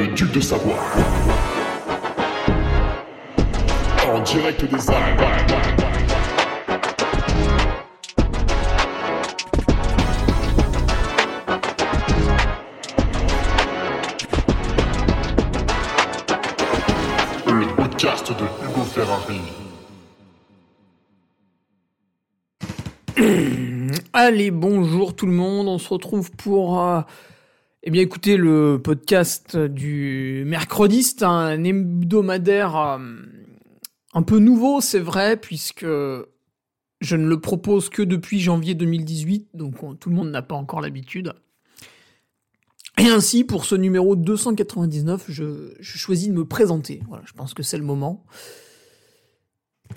le duc de Savoie. En direct des Alpes. Le podcast de Hugo Ferrari. Allez, bonjour tout le monde, on se retrouve pour euh, eh bien écoutez le podcast du mercredi, c'est un hebdomadaire euh, un peu nouveau, c'est vrai, puisque je ne le propose que depuis janvier 2018, donc on- tout le monde n'a pas encore l'habitude. Et ainsi, pour ce numéro 299, je, je choisis de me présenter. Voilà, je pense que c'est le moment.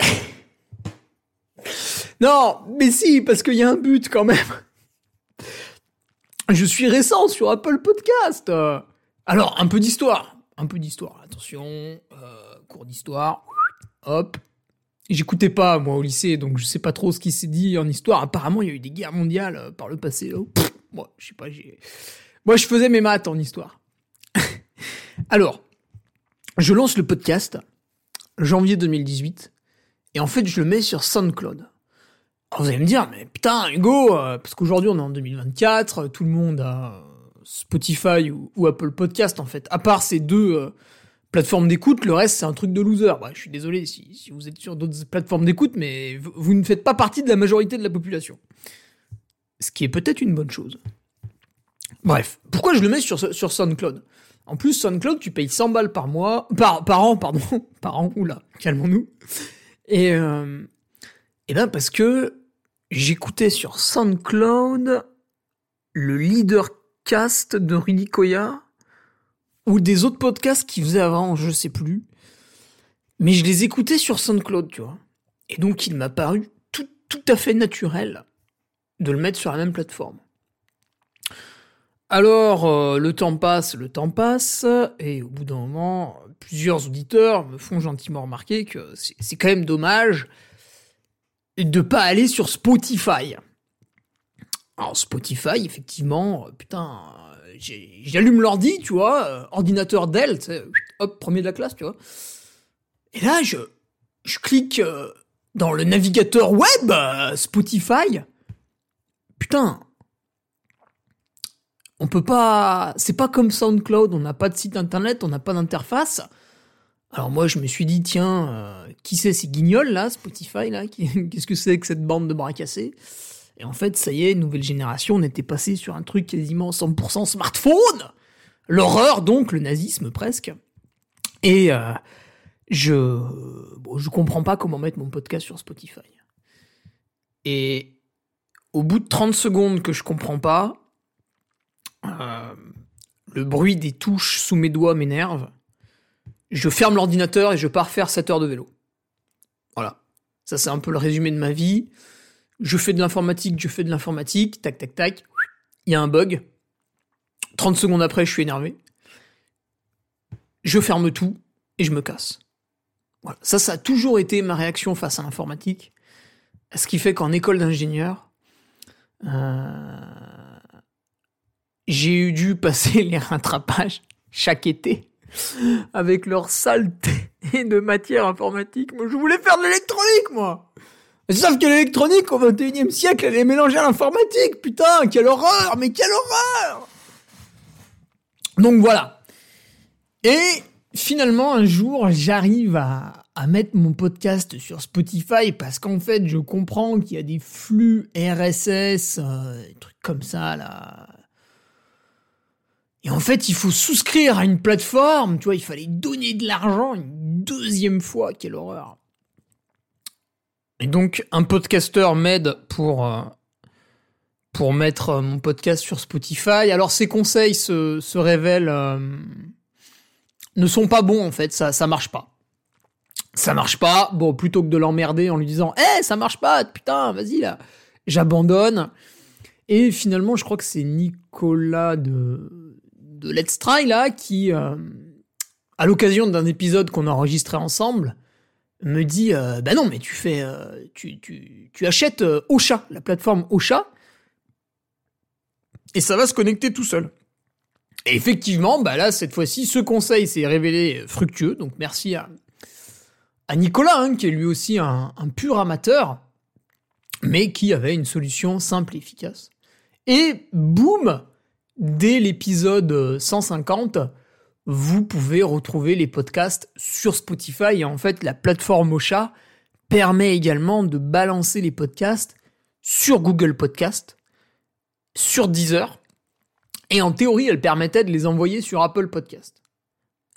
Non, mais si, parce qu'il y a un but quand même. Je suis récent sur Apple Podcast. Alors, un peu d'histoire. Un peu d'histoire. Attention, euh, cours d'histoire. Hop. J'écoutais pas, moi, au lycée, donc je sais pas trop ce qui s'est dit en histoire. Apparemment, il y a eu des guerres mondiales euh, par le passé. Oh, moi, je sais pas. Moi, je faisais mes maths en histoire. Alors, je lance le podcast, janvier 2018, et en fait, je le mets sur SoundCloud. Vous allez me dire, mais putain, Hugo, euh, parce qu'aujourd'hui on est en 2024, euh, tout le monde a Spotify ou, Apple Podcast en fait. À part ces deux euh, plateformes d'écoute, le reste c'est un truc de loser. Bah, je suis désolé si, si vous êtes sur d'autres plateformes d'écoute, mais vous, ne faites pas partie de la majorité de la population. Ce qui est peut-être une bonne chose. Bref, pourquoi je le mets sur, sur SoundCloud? En plus, SoundCloud, tu payes 100 balles par mois, par, par an, pardon, par an, oula, calmons-nous. Et, euh, et ben parce que j'écoutais sur SoundCloud le leadercast de Rudy Koya ou des autres podcasts qu'il faisait avant, je sais plus. Mais je les écoutais sur SoundCloud, tu vois. Et donc il m'a paru tout, à fait naturel de le mettre sur la même plateforme. Alors, euh, le temps passe, le temps passe, et au bout d'un moment, plusieurs auditeurs me font gentiment remarquer que c'est quand même dommage de pas aller sur Spotify. Alors Spotify, effectivement, euh, putain, euh, j'allume l'ordi, tu vois, euh, ordinateur Dell, hop, premier de la classe, tu vois. Et là, je, je clique dans le navigateur web Spotify. Putain, on peut pas, c'est pas comme SoundCloud, on n'a pas de site internet, on n'a pas d'interface. Alors moi, je me suis dit, tiens, euh, qui c'est ces guignols là, Spotify là Qu'est-ce que c'est que cette bande de bras cassés? Et en fait, ça y est, nouvelle génération, on était passé sur un truc quasiment 100% smartphone L'horreur donc, le nazisme presque. Et euh, je, bon, comprends pas comment mettre mon podcast sur Spotify. Et au bout de 30 secondes que je comprends pas, euh, le bruit des touches sous mes doigts m'énerve je ferme l'ordinateur et je pars faire 7 heures de vélo. Voilà. Ça, c'est un peu le résumé de ma vie. Je fais de l'informatique, je fais de l'informatique, tac, tac, tac. Il y a un bug. 30 secondes après, je suis énervé. Je ferme tout et je me casse. Voilà. Ça, ça a toujours été ma réaction face à l'informatique. Ce qui fait qu'en école d'ingénieur, euh, j'ai eu dû passer les rattrapages chaque été avec leur saleté de matière informatique. Moi, je voulais faire de l'électronique, moi. Sauf que l'électronique au 21 e siècle, elle est mélangée à l'informatique. Putain, quelle horreur, mais quelle horreur Donc voilà. Et finalement, un jour, j'arrive à, mettre mon podcast sur Spotify parce qu'en fait, je comprends qu'il y a des flux RSS, euh, des trucs comme ça, là. Et en fait, il faut souscrire à une plateforme, tu vois, il fallait donner de l'argent une deuxième fois, quelle horreur. Et donc, un podcasteur m'aide pour, euh, pour mettre euh, mon podcast sur Spotify. Alors, ses conseils se, se révèlent, euh, ne sont pas bons, en fait, ça, ça marche pas. Ça marche pas, bon, plutôt que de l'emmerder en lui disant, hé, ça marche pas, putain, vas-y, là, j'abandonne. Et finalement, je crois que c'est Nicolas de, de Let's Try, là, qui, euh, à l'occasion d'un épisode qu'on a enregistré ensemble, me dit euh, bah non mais tu fais euh, tu, tu, tu achètes euh, Ocha la plateforme Ocha et ça va se connecter tout seul Et effectivement, bah là, cette fois-ci, ce conseil s'est révélé fructueux. Donc merci à, à Nicolas, hein, qui est lui aussi un, un, pur amateur, mais qui avait une solution simple et efficace. Et boum, dès l'épisode 150, vous pouvez retrouver les podcasts sur Spotify. Et en fait, la plateforme Ocha permet également de balancer les podcasts sur Google Podcast, sur Deezer, et en théorie, elle permettait de les envoyer sur Apple Podcast.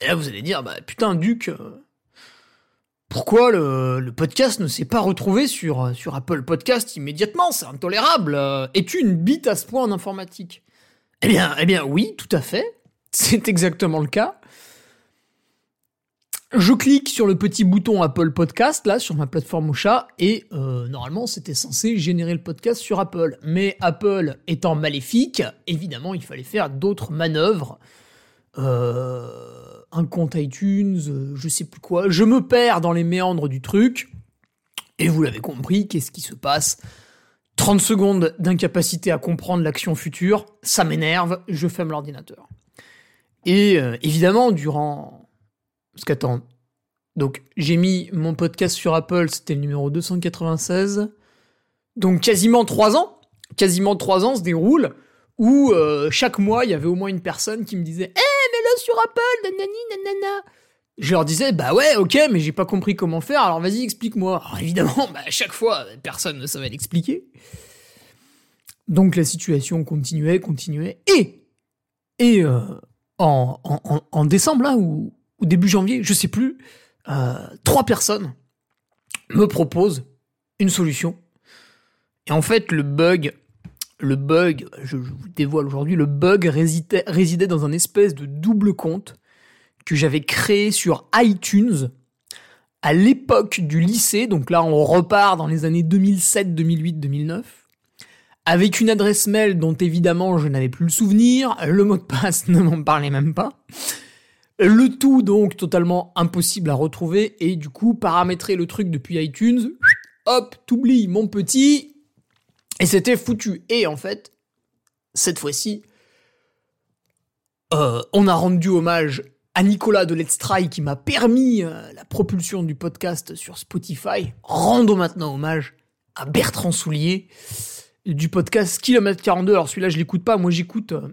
Et là, vous allez dire, bah putain, Duc, euh, pourquoi le, podcast ne s'est pas retrouvé sur, sur Apple Podcast immédiatement? C'est intolérable. Euh, es-tu une bite à ce point en informatique? Eh bien, eh bien, oui, tout à fait. C'est exactement le cas. Je clique sur le petit bouton Apple Podcast, là, sur ma plateforme Ocha, et euh, normalement, c'était censé générer le podcast sur Apple. Mais Apple étant maléfique, évidemment, il fallait faire d'autres manœuvres. Euh, un compte iTunes, euh, je sais plus quoi. Je me perds dans les méandres du truc. Et vous l'avez compris, qu'est-ce qui se passe? 30 secondes d'incapacité à comprendre l'action future, ça m'énerve, je ferme l'ordinateur. Et évidemment, durant parce qu'attends. Donc, j'ai mis mon podcast sur Apple, c'était le numéro 296. Donc, quasiment trois ans. Quasiment trois ans se déroule où euh, chaque mois, il y avait au moins une personne qui me disait Eh, mets-le sur Apple, nanani, nanana. Je leur disais, bah ouais, ok, mais j'ai pas compris comment faire, alors vas-y, explique-moi. Alors évidemment, bah, à chaque fois, personne ne savait l'expliquer. Donc la situation continuait, continuait. Et, euh, en, décembre, là, ou début janvier, je sais plus, euh, trois personnes me proposent une solution. Et en fait, le bug, le bug, je, vous dévoile aujourd'hui, le bug résidait, résidait dans un espèce de double compte que j'avais créé sur iTunes à l'époque du lycée. Donc là, on repart dans les années 2007, 2008, 2009 avec une adresse mail dont évidemment je n'avais plus le souvenir, le mot de passe ne m'en parlait même pas. Le tout donc totalement impossible à retrouver et du coup paramétrer le truc depuis iTunes, hop, t'oublies mon petit, et c'était foutu. Et en fait, cette fois-ci, euh, on a rendu hommage à Nicolas de Let's Try qui m'a permis euh, la propulsion du podcast sur Spotify. Rendons maintenant hommage à Bertrand Soulier du podcast Kilomètre 42. Alors celui-là je l'écoute pas, moi j'écoute euh,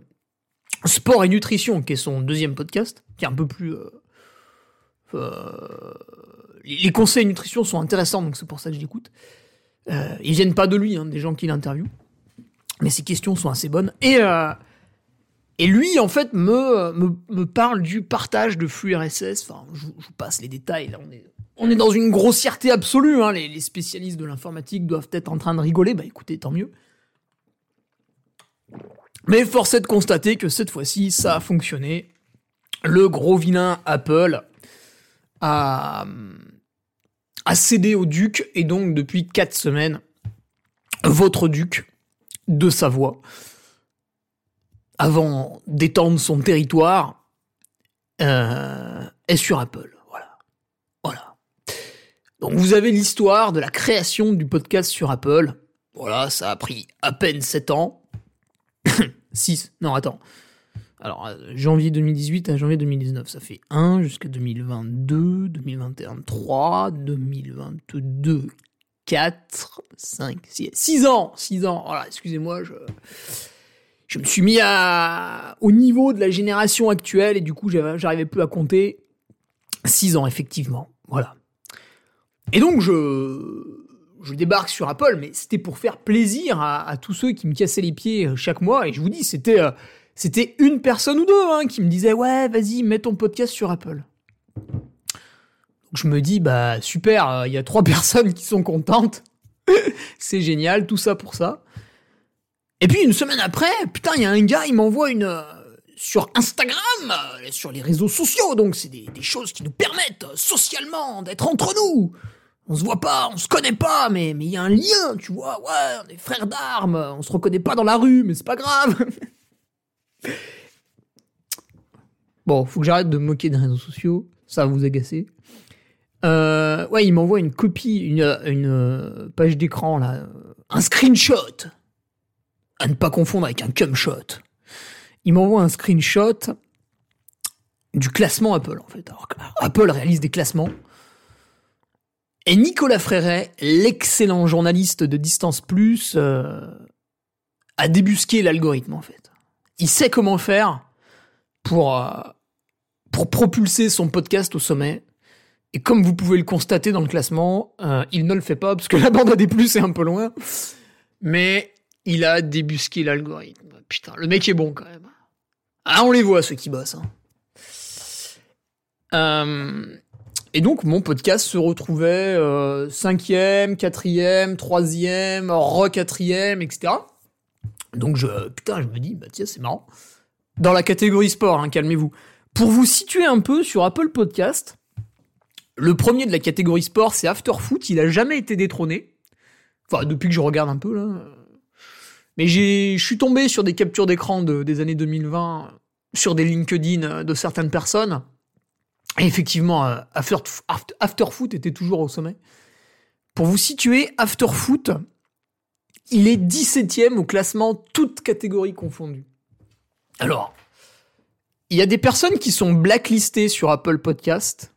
Sport et Nutrition qui est son deuxième podcast qui est un peu plus. Euh, les conseils nutrition sont intéressants, donc c'est pour ça que je l'écoute. Ils viennent pas de lui, hein, des gens qui l'interviewent, mais ses questions sont assez bonnes. Et et lui, en fait, me, me, me parle du partage de flux RSS. Enfin, je, vous passe les détails. Là, on est on est dans une grossièreté absolue. Hein. Les, les spécialistes de l'informatique doivent être en train de rigoler. Bah écoutez, tant mieux. Mais force est de constater que cette fois-ci, ça a fonctionné le gros vilain Apple a, a cédé au duc et donc depuis 4 semaines, votre duc de Savoie, avant d'étendre son territoire, euh, est sur Apple. Voilà. Voilà. Donc vous avez l'histoire de la création du podcast sur Apple. Voilà, ça a pris à peine 7 ans. 6. Non, attends. Alors, euh, janvier 2018 à janvier 2019, ça fait 1 jusqu'à 2022, 2021, 3, 2022, 4, 5, 6, 6 ans 6 ans Voilà, excusez-moi, je, je me suis mis à, au niveau de la génération actuelle et du coup, j'arrivais plus à compter. 6 ans, effectivement. Voilà. Et donc, je, je débarque sur Apple, mais c'était pour faire plaisir à, tous ceux qui me cassaient les pieds euh, chaque mois. Et je vous dis, c'était euh, c'était une personne ou deux hein, qui me disait ouais vas-y mets ton podcast sur Apple. Je me dis bah super, il y a trois personnes qui sont contentes, c'est génial, tout ça pour ça. Et puis une semaine après, putain il y a un gars, il m'envoie une euh, sur Instagram, euh, sur les réseaux sociaux, donc c'est des, choses qui nous permettent euh, socialement d'être entre nous. On se voit pas, on se connaît pas, mais mais il y a un lien, tu vois, ouais, on est frères d'armes, on se reconnaît pas dans la rue, mais c'est pas grave. Bon, faut que j'arrête de me moquer des réseaux sociaux, ça va vous agacer. Ouais, il m'envoie une copie, une, une page d'écran, là, un screenshot. À ne pas confondre avec un cum shot. il m'envoie un screenshot du classement Apple, en fait. Apple réalise des classements. Et Nicolas Fréret, l'excellent journaliste de Distance Plus, euh, a débusqué l'algorithme, en fait. Il sait comment faire pour, euh, pour propulser son podcast au sommet. Et comme vous pouvez le constater dans le classement, euh, il ne le fait pas parce que la bande à des plus est un peu loin. Mais il a débusqué l'algorithme. Putain, le mec est bon quand même. Ah, on les voit ceux qui bossent. Hein. Euh, et donc mon podcast se retrouvait euh, cinquième, quatrième, troisième, re quatrième, etc. Donc je putain, je me dis bah tiens c'est marrant. Dans la catégorie sport, hein, calmez-vous. Pour vous situer un peu sur Apple Podcast, le premier de la catégorie sport c'est Afterfoot. Il a jamais été détrôné. Enfin depuis que je regarde un peu là. Mais je suis tombé sur des captures d'écran de, des années 2020 sur des LinkedIn de certaines personnes et effectivement, euh, After, Afterfoot était toujours au sommet. Pour vous situer, Afterfoot, il est 17ème au classement, toutes catégories confondues. Alors, il y a des personnes qui sont blacklistées sur Apple Podcast,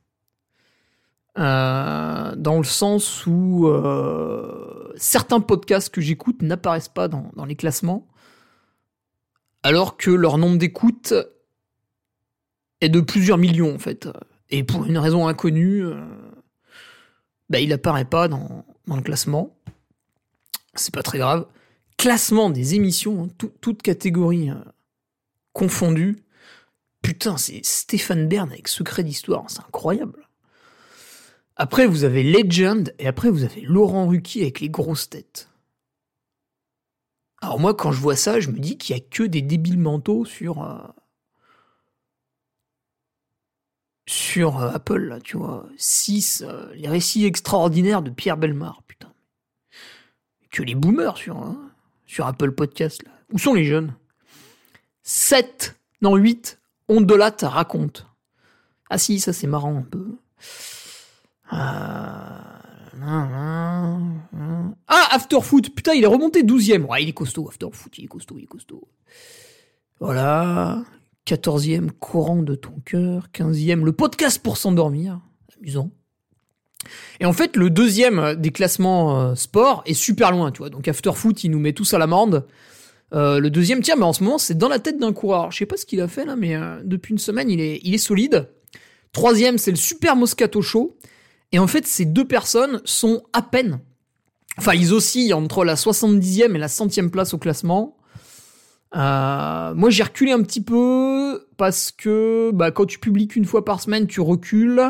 euh, dans le sens où euh, certains podcasts que j'écoute n'apparaissent pas dans, les classements, alors que leur nombre d'écoutes est de plusieurs millions en fait. Et pour une raison inconnue, euh, bah, il apparaît pas dans, le classement. C'est pas très grave. Classement des émissions, hein, toutes catégories euh, confondues. Putain, c'est Stéphane Bern avec Secret d'Histoire, c'est incroyable. Après, vous avez Legend, et après, vous avez Laurent Ruquier avec les grosses têtes. Alors moi, quand je vois ça, je me dis qu'il y a que des débiles mentaux sur, euh, sur euh, Apple, là, tu vois. 6, euh, les récits extraordinaires de Pierre Belmar, putain. Que les boomers sur, hein, sur Apple Podcast, là. Où sont les jeunes? 7, non 8, Ondelat raconte. Ah si, ça c'est marrant un peu. Ah, ah Afterfoot, putain, il est remonté 12ème. Ouais, il est costaud, Afterfoot, il est costaud, il est costaud. Voilà. 14e, courant de ton cœur. 15e, le podcast pour s'endormir. Amusant. Et en fait, le deuxième des classements euh, sport est super loin, tu vois. Donc Afterfoot, il nous met tous à l'amende. Euh, le deuxième, tiens, mais en ce moment, c'est dans la tête d'un coureur. Je sais pas ce qu'il a fait là, mais euh, depuis une semaine, il est, il est solide. Troisième, c'est le Super Moscato Show. Et en fait, ces deux personnes sont à peine. Enfin, ils oscillent entre la 70e et la 100e place au classement. Euh, moi, j'ai reculé un petit peu parce que bah, quand tu publies qu'une fois par semaine, tu recules.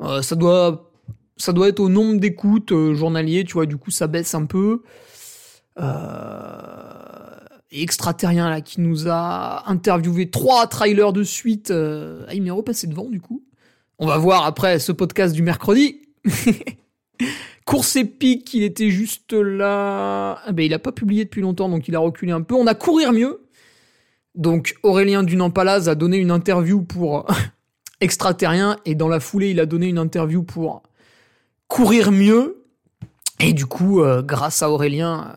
Euh, ça doit, être au nombre d'écoutes euh, journaliers, tu vois. Du coup, ça baisse un peu. et extraterrien là qui nous a interviewé trois trailers de suite. Ah, il m'est repassé devant du coup. On va voir après ce podcast du mercredi. Course épique, il était juste là. Ah ben, il a pas publié depuis longtemps, donc il a reculé un peu. On a courir mieux. Donc Aurélien Dunampalaz a donné une interview pour extraterrien et dans la foulée, il a donné une interview pour courir mieux. Et du coup, euh, grâce à Aurélien,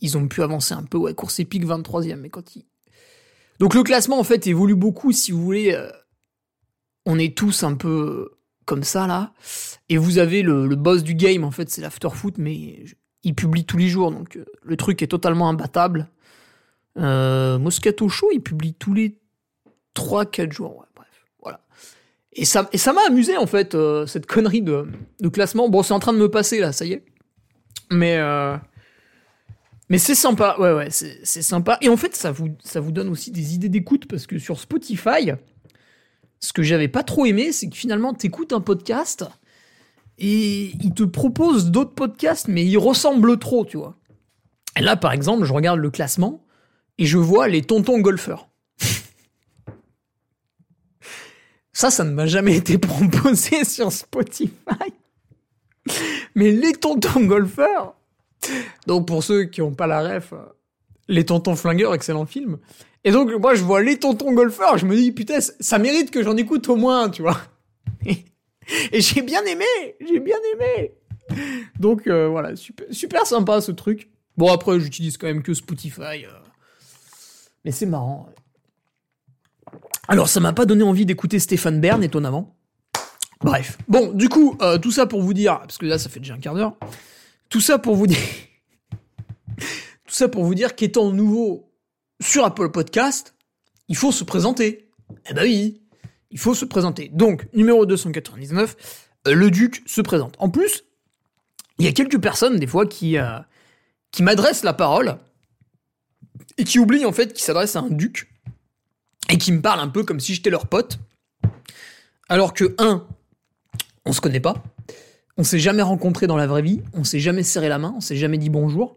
ils ont pu avancer un peu. Course épique 23e. Mais quand. Donc le classement, en fait, évolue beaucoup. Si vous voulez, euh, on est tous un peu comme ça là. Et vous avez le, boss du game, en fait, c'est l'Afterfoot, mais il publie tous les jours, donc euh, le truc est totalement imbattable. Euh, Moscato Show, il publie tous les 3-4 jours, bref, voilà. Et ça, et ça m'a amusé, en fait, euh, cette connerie de, de, classement. Bon, c'est en train de me passer, là, ça y est. Mais, mais c'est sympa, ouais, ouais, c'est sympa. Et en fait, ça vous, ça vous donne aussi des idées d'écoute, parce que sur Spotify, ce que j'avais pas trop aimé, c'est que finalement, t'écoutes un podcast et il te propose d'autres podcasts, mais ils ressemblent trop, tu vois. Et là, par exemple, je regarde le classement et je vois les tontons golfeurs. Ça, ça ne m'a jamais été proposé sur Spotify. Mais les tontons golfeurs. Donc, pour ceux qui n'ont pas la ref, les tontons flingueurs, excellent film. Et donc, moi, je vois les tontons golfeurs, je me dis, putain, ça mérite que j'en écoute au moins, tu vois. Et j'ai bien aimé, j'ai bien aimé. Donc, euh, voilà, super, super sympa ce truc. Bon, après, j'utilise quand même que Spotify. Euh. Mais c'est marrant. Alors, ça m'a pas donné envie d'écouter Stéphane Bern, étonnamment. Bref. Bon, du coup, euh, tout ça pour vous dire, parce que là, ça fait déjà un quart d'heure. Tout ça pour vous dire. tout ça pour vous dire qu'étant nouveau sur Apple Podcast, il faut se présenter. Eh ben oui, il faut se présenter. Donc, numéro 299, euh, le Duc se présente. En plus, il y a quelques personnes, des fois, qui, euh, qui m'adressent la parole et qui oublient, en fait, qu'ils s'adressent à un Duc et qui me parlent un peu comme si j'étais leur pote. Alors que, un, on se connaît pas. On s'est jamais rencontré dans la vraie vie. On s'est jamais serré la main. On s'est jamais dit bonjour.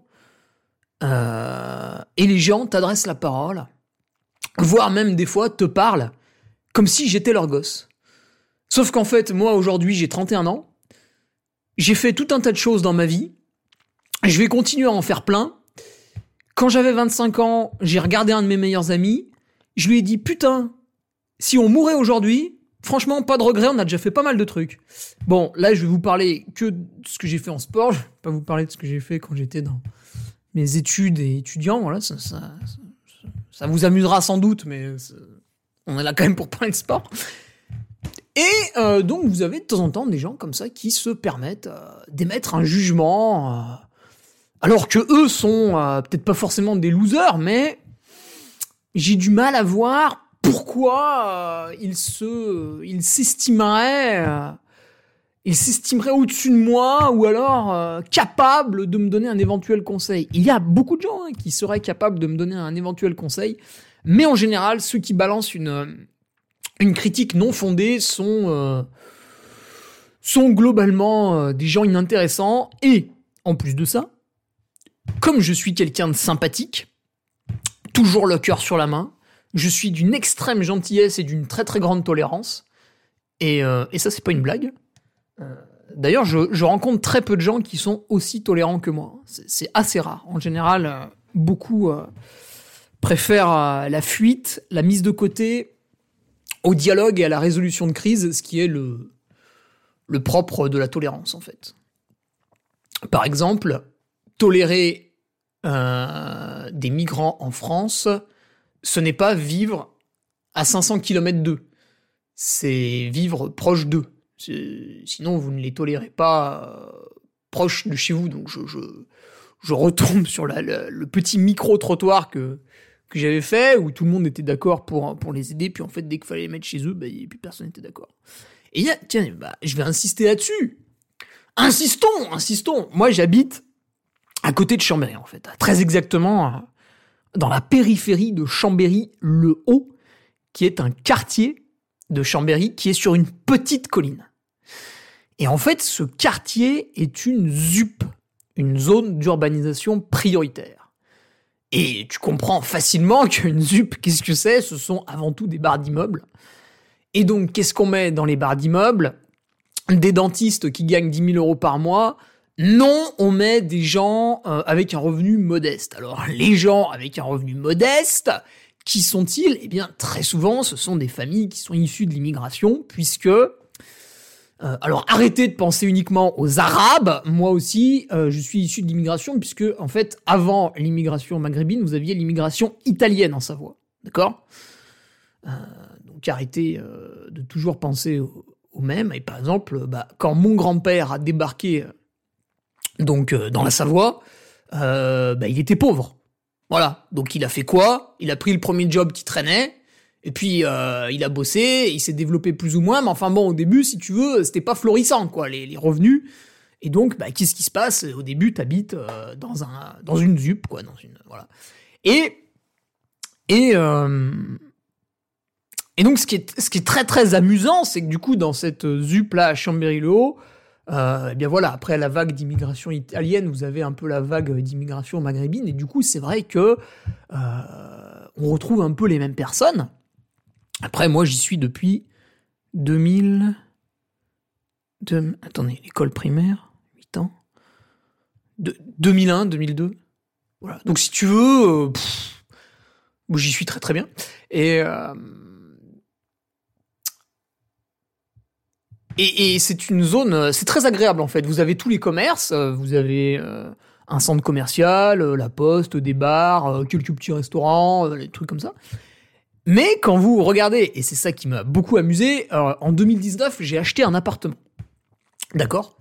Euh, et les gens t'adressent la parole, voire même des fois te parlent comme si j'étais leur gosse. Sauf qu'en fait, moi aujourd'hui j'ai 31 ans, j'ai fait tout un tas de choses dans ma vie, je vais continuer à en faire plein. Quand j'avais 25 ans, j'ai regardé un de mes meilleurs amis, je lui ai dit putain, si on mourait aujourd'hui, franchement pas de regret, on a déjà fait pas mal de trucs. Bon, là je vais vous parler que de ce que j'ai fait en sport, je vais pas vous parler de ce que j'ai fait quand j'étais dans mes études et étudiants, voilà, ça, ça, vous amusera sans doute, mais on est là quand même pour parler de sport. Et euh, donc vous avez de temps en temps des gens comme ça qui se permettent euh, d'émettre un jugement, euh, alors que eux sont peut-être pas forcément des losers, mais j'ai du mal à voir pourquoi ils se, ils s'estimeraient il s'estimerait au-dessus de moi ou alors euh, capable de me donner un éventuel conseil. Il y a beaucoup de gens hein, qui seraient capables de me donner un éventuel conseil, mais en général, ceux qui balancent une, euh, critique non fondée sont, euh, globalement des gens inintéressants et, en plus de ça, comme je suis quelqu'un de sympathique, toujours le cœur sur la main, je suis d'une extrême gentillesse et d'une très très grande tolérance, et, et ça c'est pas une blague. D'ailleurs, je, rencontre très peu de gens qui sont aussi tolérants que moi. C'est assez rare. En général, euh, beaucoup euh, préfèrent euh, la fuite, la mise de côté, au dialogue et à la résolution de crise, ce qui est le propre de la tolérance, en fait. Par exemple, tolérer des migrants en France, ce n'est pas vivre à 500 km d'eux. C'est vivre proche d'eux. Sinon, vous ne les tolérez pas euh, proches de chez vous. Donc, je, je, retombe sur le petit micro-trottoir que, que j'avais fait, où tout le monde était d'accord pour, pour les aider. Puis, en fait, dès qu'il fallait les mettre chez eux, bah, plus personne n'était d'accord. Et tiens, bah, je vais insister là-dessus. Insistons, insistons. Moi, j'habite à côté de Chambéry, en fait. Très exactement dans la périphérie de Chambéry-le-Haut, qui est un quartier de Chambéry qui est sur une petite colline. Et en fait, ce quartier est une ZUP, une zone d'urbanisation prioritaire. Et tu comprends facilement qu'une ZUP, qu'est-ce que c'est? Ce sont avant tout des barres d'immeubles. Et donc, qu'est-ce qu'on met dans les barres d'immeubles? Des dentistes qui gagnent 10 000 euros par mois non, on met des gens euh, avec un revenu modeste. Alors, les gens avec un revenu modeste, qui sont-ils? Eh bien, très souvent, ce sont des familles qui sont issues de l'immigration, puisque euh, alors arrêtez de penser uniquement aux Arabes. Moi aussi, euh, je suis issu de l'immigration puisque en fait, avant l'immigration maghrébine, vous aviez l'immigration italienne en Savoie, d'accord? Euh, Donc arrêtez de toujours penser au, même. Et par exemple, bah, quand mon grand-père a débarqué donc dans la Savoie, bah, il était pauvre. Voilà. Donc il a fait quoi? Il a pris le premier job qui traînait. Et puis euh, il a bossé, il s'est développé plus ou moins, mais enfin bon, au début, si tu veux, c'était pas florissant, quoi, les, revenus. Et donc, bah, qu'est-ce qui se passe? Au début, t'habites euh, dans un dans une ZUP, quoi, dans une voilà. Et et euh, et donc ce qui est ce qui est très très amusant, c'est que du coup dans cette ZUP là à Chambéry-le-Haut, eh bien voilà, après la vague d'immigration italienne, vous avez un peu la vague d'immigration maghrébine, et du coup c'est vrai que on retrouve un peu les mêmes personnes. Après, moi, j'y suis depuis 2000. Attendez, l'école primaire, 8 ans. De... 2001, 2002. Voilà. Donc, si tu veux, euh, j'y suis très très bien. Et. Euh, et, c'est une zone, c'est très agréable en fait. Vous avez tous les commerces, euh, vous avez un centre commercial, la poste, des bars, quelques petits restaurants, des trucs comme ça. Mais quand vous regardez, et c'est ça qui m'a beaucoup amusé, euh, en 2019, j'ai acheté un appartement. D'accord?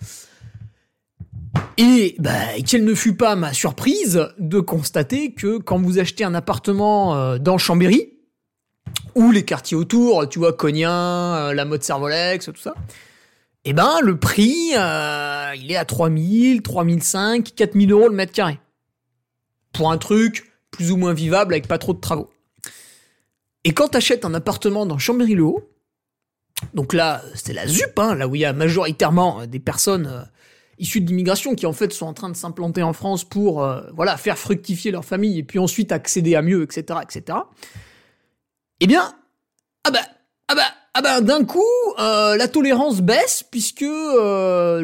Et bah, quelle ne fut pas ma surprise de constater que quand vous achetez un appartement euh, dans Chambéry, ou les quartiers autour, tu vois, Cognin, euh, la mode Servolex, tout ça, eh ben, le prix, il est à 3000, 3005, 4000 euros le mètre carré. Pour un truc plus ou moins vivable avec pas trop de travaux. Et quand t'achètes un appartement dans Chambéry-le-Haut, donc là, c'est la ZUP, hein, là où il y a majoritairement euh, des personnes euh, issues de l'immigration qui en fait sont en train de s'implanter en France pour euh, voilà faire fructifier leur famille et puis ensuite accéder à mieux, etc., etc. Eh bien, ah bah, ah bah, ah bah, d'un coup, la tolérance baisse puisque le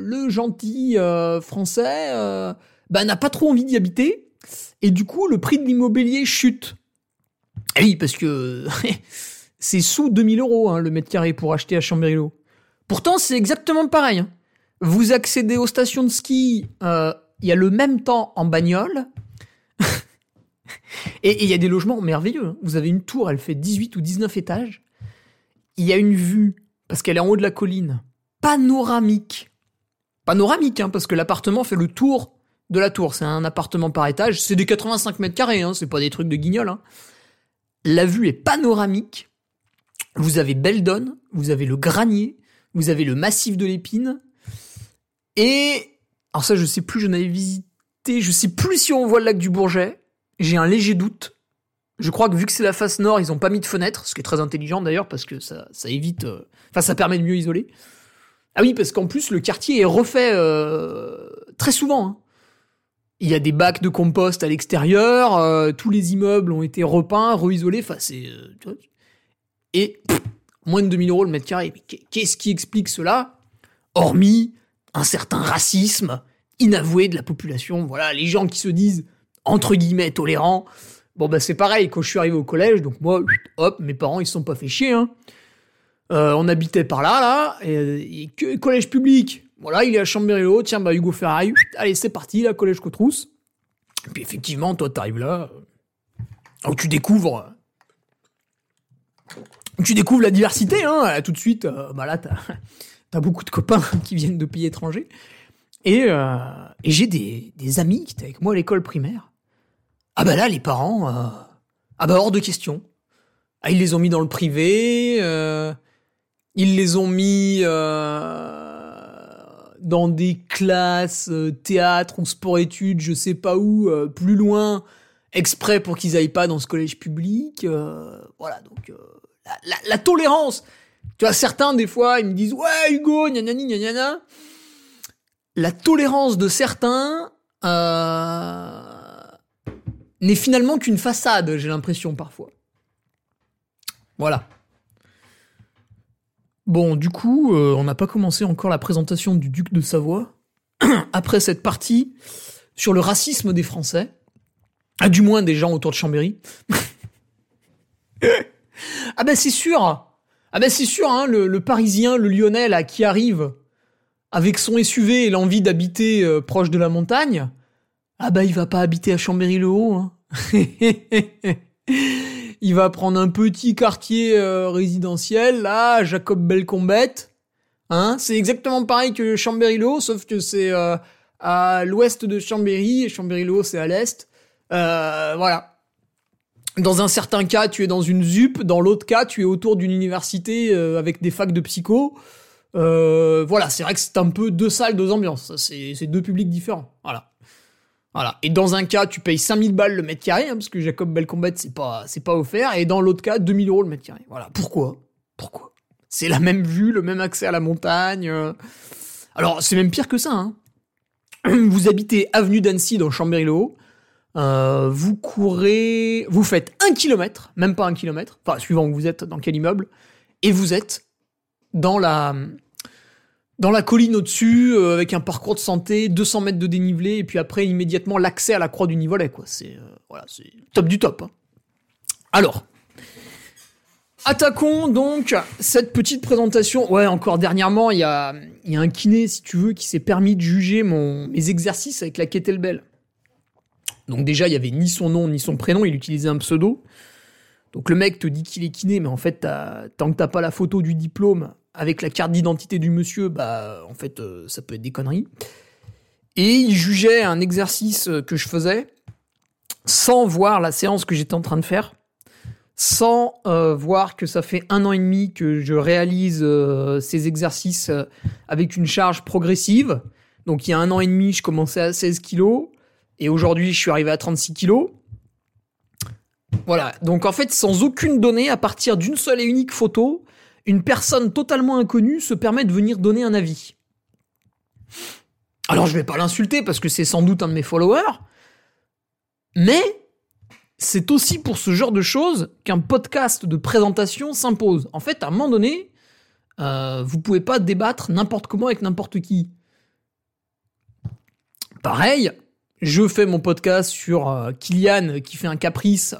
le gentil français n'a pas trop envie d'y habiter et du coup le prix de l'immobilier chute. Ah oui, parce que c'est sous 2000 euros hein, le mètre carré pour acheter à chambéry Pourtant, c'est exactement pareil. Hein. Vous accédez aux stations de ski, euh, il y a le même temps en bagnole. et il y a des logements merveilleux. Hein. Vous avez une tour, elle fait 18 ou 19 étages. Il y a une vue, parce qu'elle est en haut de la colline, panoramique. Panoramique, parce que l'appartement fait le tour de la tour. C'est un appartement par étage. C'est des 85 mètres carrés, c'est pas des trucs de guignol. La vue est panoramique. Vous avez Beldon, vous avez le Granier, vous avez le massif de l'Épine. Et alors ça, je sais plus, je n'avais visité, je sais plus si on voit le lac du Bourget. J'ai un léger doute. Je crois que vu que c'est la face nord, ils ont pas mis de fenêtre, ce qui est très intelligent d'ailleurs parce que ça, ça évite, euh, enfin ça permet de mieux isoler. Ah oui, parce qu'en plus le quartier est refait euh, très souvent. Hein. Il y a des bacs de compost à l'extérieur, euh, tous les immeubles ont été repeints, reisolés, enfin c'est... Euh, et moins de 2000 euros le mètre carré. Qu'est-ce qui explique cela? Hormis un certain racisme inavoué de la population. Voilà, les gens qui se disent, entre guillemets, tolérants. Bon, bah c'est pareil, quand je suis arrivé au collège, donc moi, hop, mes parents, ils se sont pas fait chier. Hein. Euh, on habitait par là, là, et, que collège public, voilà, il est à Chambéry-le-Haut, tiens, bah Hugo Ferraille, allez, c'est parti, la collège Cotrousse. Et puis effectivement, toi, t'arrives là, où tu découvres. Tu découvres la diversité, hein, tout de suite, euh, bah là, t'as as beaucoup de copains qui viennent de pays étrangers. Et, euh, et j'ai des, des, amis qui étaient avec moi à l'école primaire. Ah bah là, les parents, euh, ah bah hors de question. Ah, ils les ont mis dans le privé, ils les ont mis dans des classes euh, théâtre ou sport-études, je sais pas où, euh, plus loin, exprès pour qu'ils aillent pas dans ce collège public. Euh, voilà, donc la, tolérance. Tu vois, certains, des fois, ils me disent Ouais, Hugo, gna gna La tolérance de certains n'est finalement qu'une façade, j'ai l'impression parfois. Voilà. Bon, du coup, euh, on n'a pas commencé encore la présentation du duc de Savoie. Après cette partie sur le racisme des Français, ah, du moins des gens autour de Chambéry. ah ben c'est sûr, ah ben c'est sûr, hein, le, Parisien, le Lyonnais qui arrive avec son SUV et l'envie d'habiter euh, proche de la montagne, ah ben il va pas habiter à Chambéry-le-Haut. Hein. il va prendre un petit quartier euh, résidentiel, là, Jacob Belcombette. Hein, c'est exactement pareil que Chambéry-le-Haut, sauf que c'est euh, à l'ouest de Chambéry, et Chambéry-le-Haut, c'est à l'est. Euh, voilà. Dans un certain cas, tu es dans une ZUP, dans l'autre cas, tu es autour d'une université avec des facs de psycho. voilà, c'est vrai que c'est un peu deux salles, deux ambiances. C'est deux publics différents. Voilà. Voilà. Et dans un cas, tu payes 5000 balles le mètre carré, hein, parce que Jacob Belcombet, c'est pas, c'est pas offert. Et dans l'autre cas, 2000 euros le mètre carré. Voilà. Pourquoi? Pourquoi? C'est la même vue, le même accès à la montagne. Euh. Alors, c'est même pire que ça. Hein. Vous habitez avenue d'Annecy dans Chambéry-le-Haut. Euh, vous courez, vous faites un kilomètre, même pas un kilomètre, suivant où vous êtes, dans quel immeuble, et vous êtes dans la, dans la colline au-dessus, euh, avec un parcours de santé, 200 mètres de dénivelé, et puis après immédiatement l'accès à la croix du Nivolet, quoi. C'est euh, voilà, c'est top du top. Hein. Alors, attaquons donc cette petite présentation. Ouais, encore dernièrement, il y a, y a un kiné, si tu veux, qui s'est permis de juger mon, mes exercices avec la kettlebell. Donc déjà, il y avait ni son nom ni son prénom, il utilisait un pseudo. Donc le mec te dit qu'il est kiné, mais en fait, tant que t'as pas la photo du diplôme avec la carte d'identité du monsieur, bah en fait, euh, ça peut être des conneries. Et il jugeait un exercice que je faisais sans voir la séance que j'étais en train de faire, sans euh, voir que ça fait un an et demi que je réalise euh, ces exercices avec une charge progressive. Donc il y a un an et demi, je commençais à 16 kilos, et aujourd'hui je suis arrivé à 36 kilos. Voilà, donc en fait, sans aucune donnée, à partir d'une seule et unique photo, une personne totalement inconnue se permet de venir donner un avis. Alors je vais pas l'insulter parce que c'est sans doute un de mes followers, mais c'est aussi pour ce genre de choses qu'un podcast de présentation s'impose. En fait, à un moment donné, euh, vous pouvez pas débattre n'importe comment avec n'importe qui. Pareil, je fais mon podcast sur euh, Kylian qui fait un caprice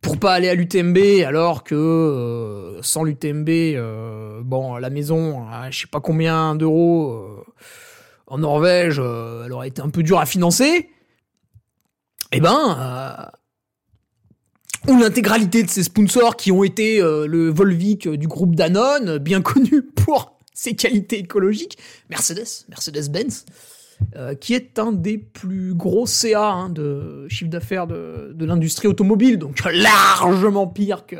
pour pas aller à l'UTMB alors que euh, sans l'UTMB, euh, bon, la maison, je sais pas combien d'euros euh, en Norvège, elle aurait été un peu dure à financer. Eh ben, ou l'intégralité de ces sponsors qui ont été le Volvic du groupe Danone, bien connu pour ses qualités écologiques, Mercedes, Mercedes-Benz. Euh, qui est un des plus gros CA hein, de chiffre d'affaires de, l'industrie automobile, donc largement pire que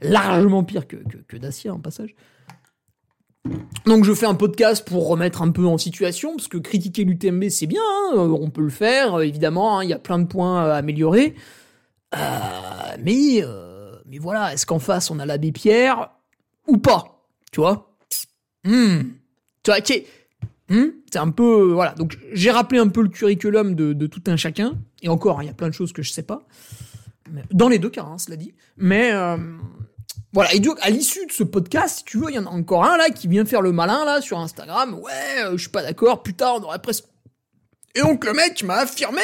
largement pire que, que, Dacia en passage. Donc je fais un podcast pour remettre un peu en situation, parce que critiquer l'UTMB c'est bien, hein, on peut le faire, évidemment, hein, il y a plein de points à améliorer. Euh, mais, euh, mais voilà, est-ce qu'en face on a l'abbé Pierre ou pas Tu vois? Hmm. Tu vois, Hmm c'est un peu voilà. Donc j'ai rappelé un peu le curriculum de, tout un chacun. Et encore, il y a plein de choses que je sais pas. Dans les deux cas, hein, cela dit. Mais euh, voilà. Et donc à l'issue de ce podcast, si tu veux, il y en a encore un là qui vient faire le malin là sur Instagram. Ouais, euh, je suis pas d'accord. Putain, on aurait presque. Et donc le mec m'a affirmé.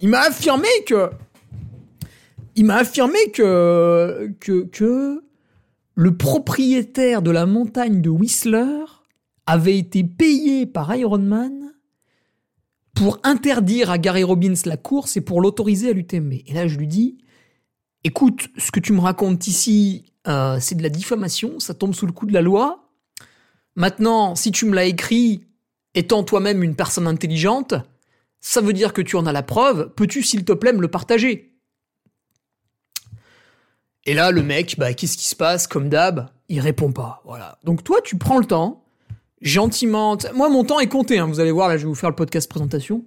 Il m'a affirmé que. Il m'a affirmé que que que le propriétaire de la montagne de Whistler avait été payé par Iron Man pour interdire à Gary Robbins la course et pour l'autoriser à l'UTMB. Et là, je lui dis, écoute, ce que tu me racontes ici, euh, c'est de la diffamation, ça tombe sous le coup de la loi. Maintenant, si tu me l'as écrit, étant toi-même une personne intelligente, ça veut dire que tu en as la preuve, peux-tu, s'il te plaît, me le partager? Et là, le mec, bah, qu'est-ce qui se passe? Comme d'hab, il répond pas. Voilà. Donc toi, tu prends le temps, gentiment. Moi, mon temps est compté. Hein. Vous allez voir, là, je vais vous faire le podcast présentation.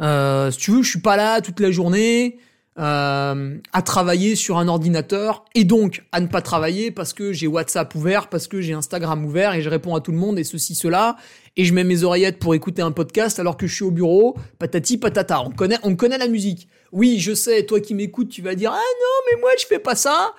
Euh, si tu veux, je suis pas là toute la journée euh, à travailler sur un ordinateur et donc à ne pas travailler parce que j'ai WhatsApp ouvert, parce que j'ai Instagram ouvert et je réponds à tout le monde et ceci, cela. Et je mets mes oreillettes pour écouter un podcast alors que je suis au bureau. Patati patata. On connaît, on connaît la musique. Oui, je sais. Toi qui m'écoutes, tu vas dire ah non, mais moi je fais pas ça.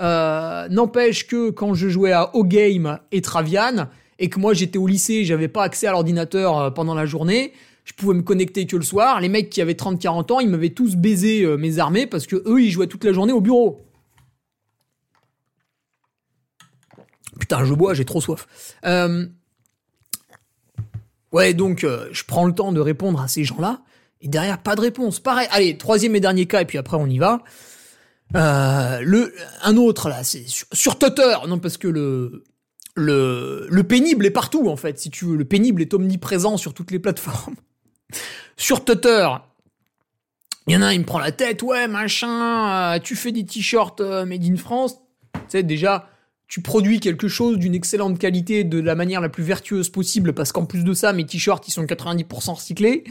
Euh, N'empêche que quand je jouais à O-Game et Travian, et que moi j'étais au lycée, j'avais pas accès à l'ordinateur euh, pendant la journée, je pouvais me connecter que le soir. Les mecs qui avaient 30-40 ans, ils m'avaient tous baisé euh, mes armées parce que eux, ils jouaient toute la journée au bureau. Putain, je bois, j'ai trop soif. Euh, ouais, donc je prends le temps de répondre à ces gens-là. Et derrière, pas de réponse. Pareil. Allez, troisième et dernier cas, et puis après on y va. le, un autre là, c'est sur, sur. Non, parce que le, le, le pénible est partout, en fait, si tu veux. Le pénible est omniprésent sur toutes les plateformes. sur Twitter, il y en a il me prend la tête, ouais, machin, euh, tu fais des t-shirts euh, made in France. Tu sais, déjà, tu produis quelque chose d'une excellente qualité de la manière la plus vertueuse possible, parce qu'en plus de ça, mes t-shirts, ils sont 90% recyclés.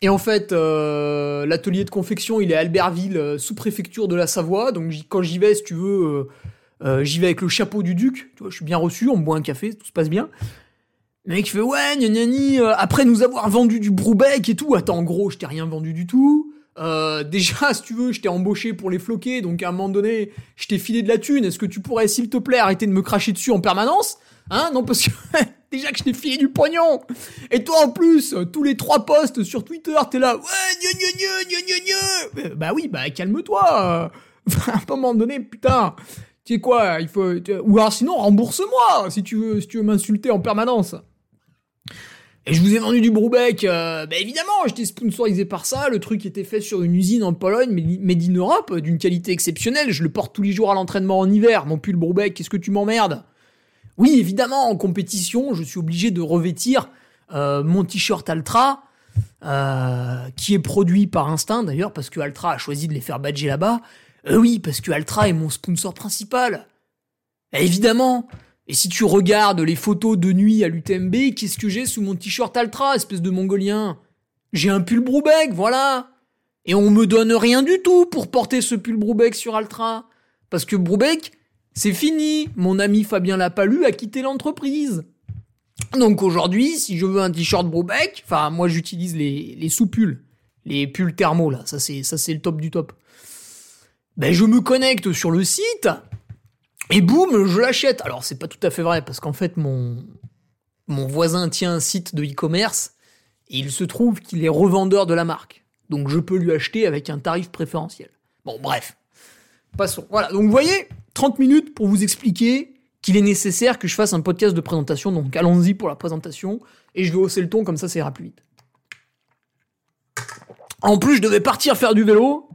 Et en fait, euh, l'atelier de confection, il est à Albertville, sous-préfecture de la Savoie. Donc quand j'y vais, si tu veux, euh, j'y vais avec le chapeau du duc, tu vois, je suis bien reçu, on boit un café, tout se passe bien. Le mec fait ouais, gna gna gna, euh, après nous avoir vendu du Broubec et tout. Attends, en gros, je t'ai rien vendu du tout. Euh, déjà, si tu veux, je t'ai embauché pour les floquer, donc à un moment donné, je t'ai filé de la thune. Est-ce que tu pourrais, s'il te plaît, arrêter de me cracher dessus en permanence? Hein? Non, parce que déjà que je t'ai filé du pognon. Et toi, en plus, tous les trois posts sur Twitter, t'es là, ouais, gna gna gna gna gna Bah oui, bah calme-toi. à un moment donné, putain, tu sais quoi, il faut, ou alors sinon rembourse-moi si tu veux, si tu veux m'insulter en permanence. Et je vous ai vendu du Brubeck, euh, bah évidemment, j'étais sponsorisé par ça, le truc était fait sur une usine en Pologne, made in Europe, d'une qualité exceptionnelle, je le porte tous les jours à l'entraînement en hiver, mon pull Brubeck, qu'est-ce que tu m'emmerdes? Oui, évidemment, en compétition, je suis obligé de revêtir euh, mon t-shirt Altra, euh, qui est produit par Instinct d'ailleurs, parce que Altra a choisi de les faire badger là-bas. Euh, oui, parce que Altra est mon sponsor principal. évidemment, et si tu regardes les photos de nuit à l'UTMB, qu'est-ce que j'ai sous mon t-shirt Altra, espèce de mongolien? J'ai un pull Brubeck, voilà. Et on me donne rien du tout pour porter ce pull Brubeck sur Altra. Parce que Brubeck, c'est fini. Mon ami Fabien Lapalu a quitté l'entreprise. Donc aujourd'hui, si je veux un t-shirt Brubeck, enfin moi j'utilise les, sous-pulls, les pulls thermo là, ça c'est le top du top. Ben je me connecte sur le site, et boum, je l'achète. Alors c'est pas tout à fait vrai parce qu'en fait mon mon voisin tient un site de e-commerce et il se trouve qu'il est revendeur de la marque. Donc je peux lui acheter avec un tarif préférentiel. Bon bref. Passons. Voilà, donc vous voyez, 30 minutes pour vous expliquer qu'il est nécessaire que je fasse un podcast de présentation. Donc allons-y pour la présentation et je vais hausser le ton comme ça ça ira plus vite. En plus, je devais partir faire du vélo.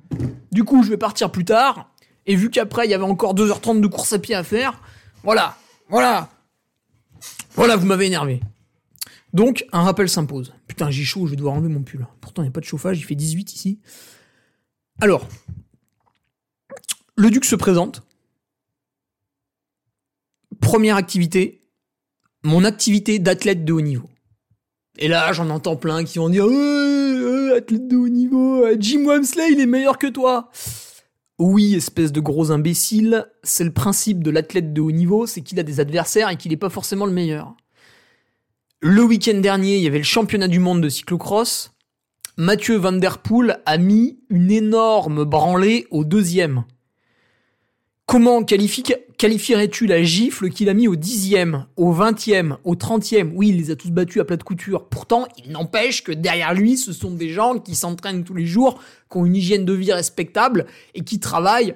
Du coup, je vais partir plus tard. Et vu qu'après, il y avait encore 2h30 de course à pied à faire, voilà, voilà. Voilà, vous m'avez énervé. Donc, un rappel s'impose. Putain, j'ai chaud, je vais devoir enlever mon pull. Pourtant, il n'y a pas de chauffage, il fait 18 ici. Alors, le duc se présente. Première activité, mon activité d'athlète de haut niveau. Et là, j'en entends plein qui vont dire athlète de haut niveau, Jim Wamsley, il est meilleur que toi. Oui, espèce de gros imbécile, c'est le principe de l'athlète de haut niveau, c'est qu'il a des adversaires et qu'il n'est pas forcément le meilleur. Le week-end dernier, il y avait le championnat du monde de cyclocross. Mathieu Van Der Poel a mis une énorme branlée au deuxième. Comment qualifierais-tu la gifle qu'il a mis au dixième, au vingtième, au trentième? Oui, il les a tous battus à plat de couture. Pourtant, il n'empêche que derrière lui, ce sont des gens qui s'entraînent tous les jours, qui ont une hygiène de vie respectable et qui travaillent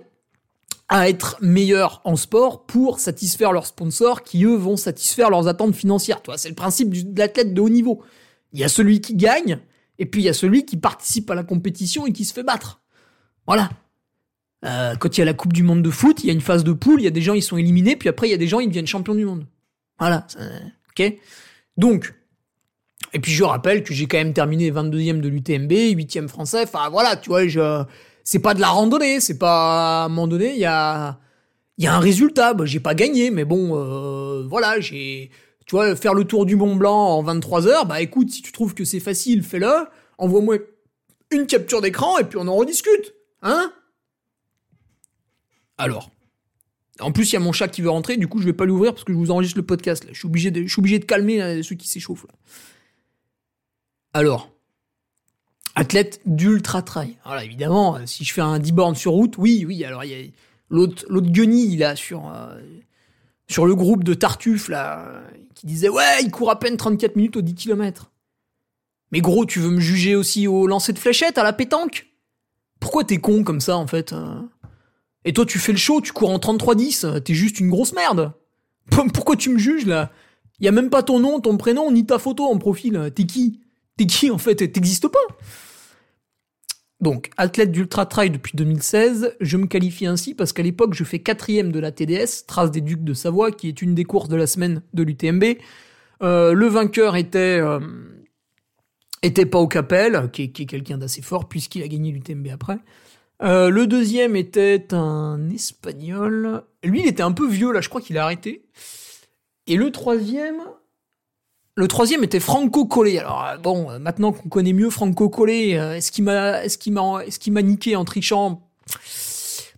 à être meilleurs en sport pour satisfaire leurs sponsors qui, eux, vont satisfaire leurs attentes financières. Toi, c'est le principe de l'athlète de haut niveau. Il y a celui qui gagne et puis il y a celui qui participe à la compétition et qui se fait battre. Voilà. Euh, quand il y a la Coupe du Monde de foot, il y a une phase de poule, il y a des gens, ils sont éliminés, puis après, il y a des gens, ils deviennent champions du monde. Voilà. Ok Donc, et puis je rappelle que j'ai quand même terminé 22e de l'UTMB, 8e français, enfin voilà, tu vois, je... c'est pas de la randonnée, c'est pas à un moment donné, il y a, y a un résultat, bah, j'ai pas gagné, mais bon, euh, voilà, j'ai, tu vois, faire le tour du Mont Blanc en 23 heures, bah écoute, si tu trouves que c'est facile, fais-le, envoie-moi une capture d'écran et puis on en rediscute, hein alors. En plus, il y a mon chat qui veut rentrer, du coup, je vais pas l'ouvrir parce que je vous enregistre le podcast. Là. Je suis obligé de, de calmer ceux qui s'échauffent. Alors, athlète d'ultra trail. Voilà, évidemment, euh, si je fais un 10 bornes sur route, oui, oui. Alors, il y a l'autre, Guenille, là, sur, euh, sur le groupe de Tartuffe, là, qui disait, ouais, il court à peine 34 minutes au 10 km. Mais gros, tu veux me juger aussi au lancer de fléchettes, à la pétanque? Pourquoi t'es con comme ça, en fait hein? Et toi, tu fais le show, tu cours en 33-10, t'es juste une grosse merde. Pourquoi tu me juges, là? Y a même pas ton nom, ton prénom, ni ta photo en profil. T'es qui? T'es qui, en fait? T'existes pas donc, athlète d'ultra trail depuis 2016, je me qualifie ainsi parce qu'à l'époque, je fais quatrième de la TDS, Trace des Ducs de Savoie, qui est une des courses de la semaine de l'UTMB. Euh, le vainqueur était euh, était Pau Capel, qui est, qui est quelqu'un d'assez fort puisqu'il a gagné l'UTMB après. Euh, le deuxième était un espagnol. Lui, il était un peu vieux, là, je crois qu'il a arrêté. Et le troisième. Le troisième était Franco Collet. Alors, euh, bon, euh, maintenant qu'on connaît mieux Franco Collet, est-ce qu'il m'a, niqué en trichant?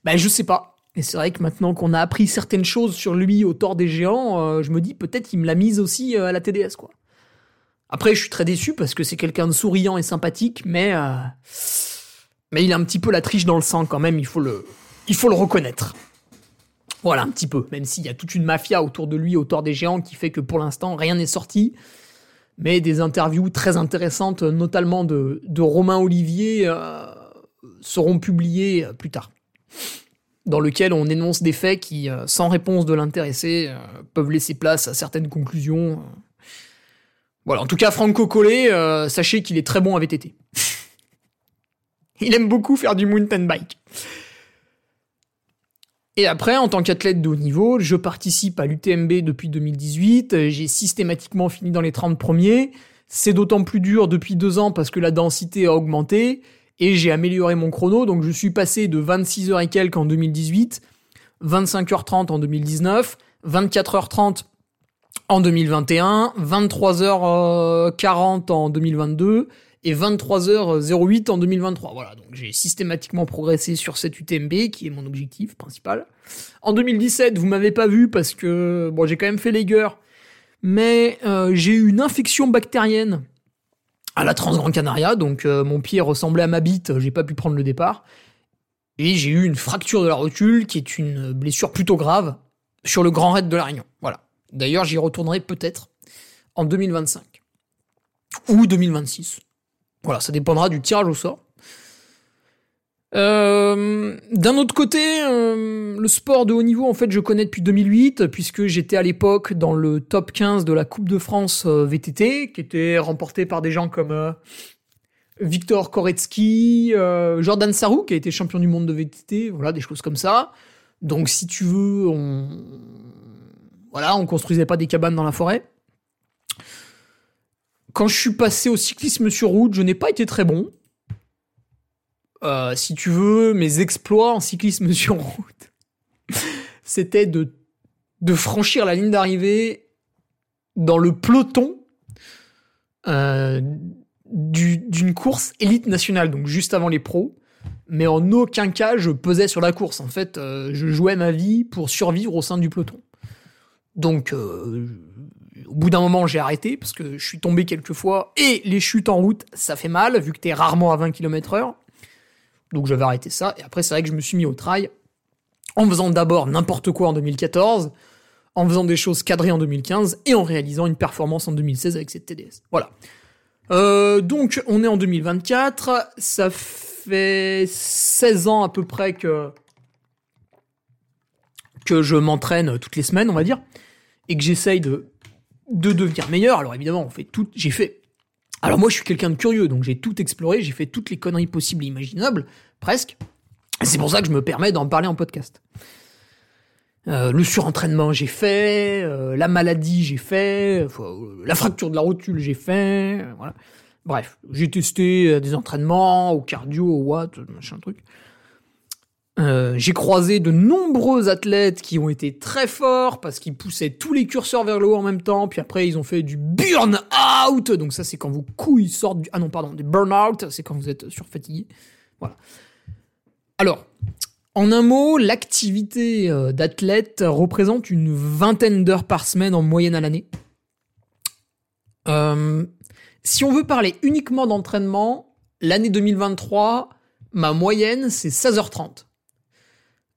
Ben, je sais pas. Et c'est vrai que maintenant qu'on a appris certaines choses sur lui au tort des géants, je me dis peut-être qu'il me l'a mise aussi à la TDS, quoi. Après, je suis très déçu parce que c'est quelqu'un de souriant et sympathique, mais mais il a un petit peu la triche dans le sang quand même, il faut le, reconnaître. Voilà, un petit peu, même s'il y a toute une mafia autour de lui, autour des géants, qui fait que pour l'instant, rien n'est sorti. Mais des interviews très intéressantes, notamment de, de Romain Olivier, euh, seront publiées euh, plus tard. Dans lequel on énonce des faits qui, euh, sans réponse de l'intéressé, peuvent laisser place à certaines conclusions. Voilà, en tout cas, Franco Collet, sachez qu'il est très bon à VTT. Il aime beaucoup faire du mountain bike. Et après, en tant qu'athlète de haut niveau, je participe à l'UTMB depuis 2018. J'ai systématiquement fini dans les 30 premiers. C'est d'autant plus dur depuis deux ans parce que la densité a augmenté et j'ai amélioré mon chrono. Donc je suis passé de 26 h et quelques en 2018, 25h30 en 2019, 24h30 en 2021, 23h40 en 2022 et 23h08 en 2023. Voilà, donc j'ai systématiquement progressé sur cette UTMB qui est mon objectif principal. En 2017, vous m'avez pas vu parce que bon, j'ai quand même fait les gueurs, mais euh, j'ai eu une infection bactérienne à la Transgrande Canaria, donc euh, mon pied ressemblait à ma bite, j'ai pas pu prendre le départ. Et j'ai eu une fracture de la rotule qui est une blessure plutôt grave sur le Grand Raid de la Réunion. Voilà. D'ailleurs, j'y retournerai peut-être en 2025 ou 2026. Voilà, ça dépendra du tirage au sort. Euh, d'un autre côté, euh, le sport de haut niveau, en fait, je connais depuis 2008, puisque j'étais à l'époque dans le top 15 de la Coupe de France euh, VTT, qui était remporté par des gens comme Victor Koretsky, Jordan Sarou, qui a été champion du monde de VTT, voilà, des choses comme ça. Donc, si tu veux, on, voilà, on construisait pas des cabanes dans la forêt. Quand je suis passé au cyclisme sur route, je n'ai pas été très bon. Euh, si tu veux, mes exploits en cyclisme sur route, c'était de, franchir la ligne d'arrivée dans le peloton euh, d'une course élite nationale, donc juste avant les pros. Mais en aucun cas, je pesais sur la course. En fait, euh, je jouais ma vie pour survivre au sein du peloton. Donc, au bout d'un moment, j'ai arrêté parce que je suis tombé quelques fois et les chutes en route, ça fait mal vu que t'es rarement à 20 km heure. Donc, j'avais arrêté ça. Et après, c'est vrai que je me suis mis au trail en faisant d'abord n'importe quoi en 2014, en faisant des choses cadrées en 2015 et en réalisant une performance en 2016 avec cette TDS. Voilà. Euh, donc, on est en 2024. Ça fait 16 ans à peu près que que je m'entraîne toutes les semaines, on va dire et que j'essaye de, de devenir meilleur, alors évidemment, on fait tout, j'ai fait. Alors moi, je suis quelqu'un de curieux, donc j'ai tout exploré, j'ai fait toutes les conneries possibles et imaginables, presque. C'est pour ça que je me permets d'en parler en podcast. Euh, le surentraînement, j'ai fait. Euh, la maladie, j'ai fait. la fracture de la rotule, j'ai fait. voilà. Bref, j'ai testé des entraînements au cardio, au watt, machin truc. Euh, j'ai croisé de nombreux athlètes qui ont été très forts parce qu'ils poussaient tous les curseurs vers le haut en même temps, puis après ils ont fait du burn out, donc ça c'est quand vos couilles sortent du... Ah non pardon, des burn out, c'est quand vous êtes surfatigué. Voilà. Alors, en un mot, l'activité euh, d'athlète représente une vingtaine d'heures par semaine en moyenne à l'année. Euh, si on veut parler uniquement d'entraînement, l'année 2023, ma moyenne c'est 16h30.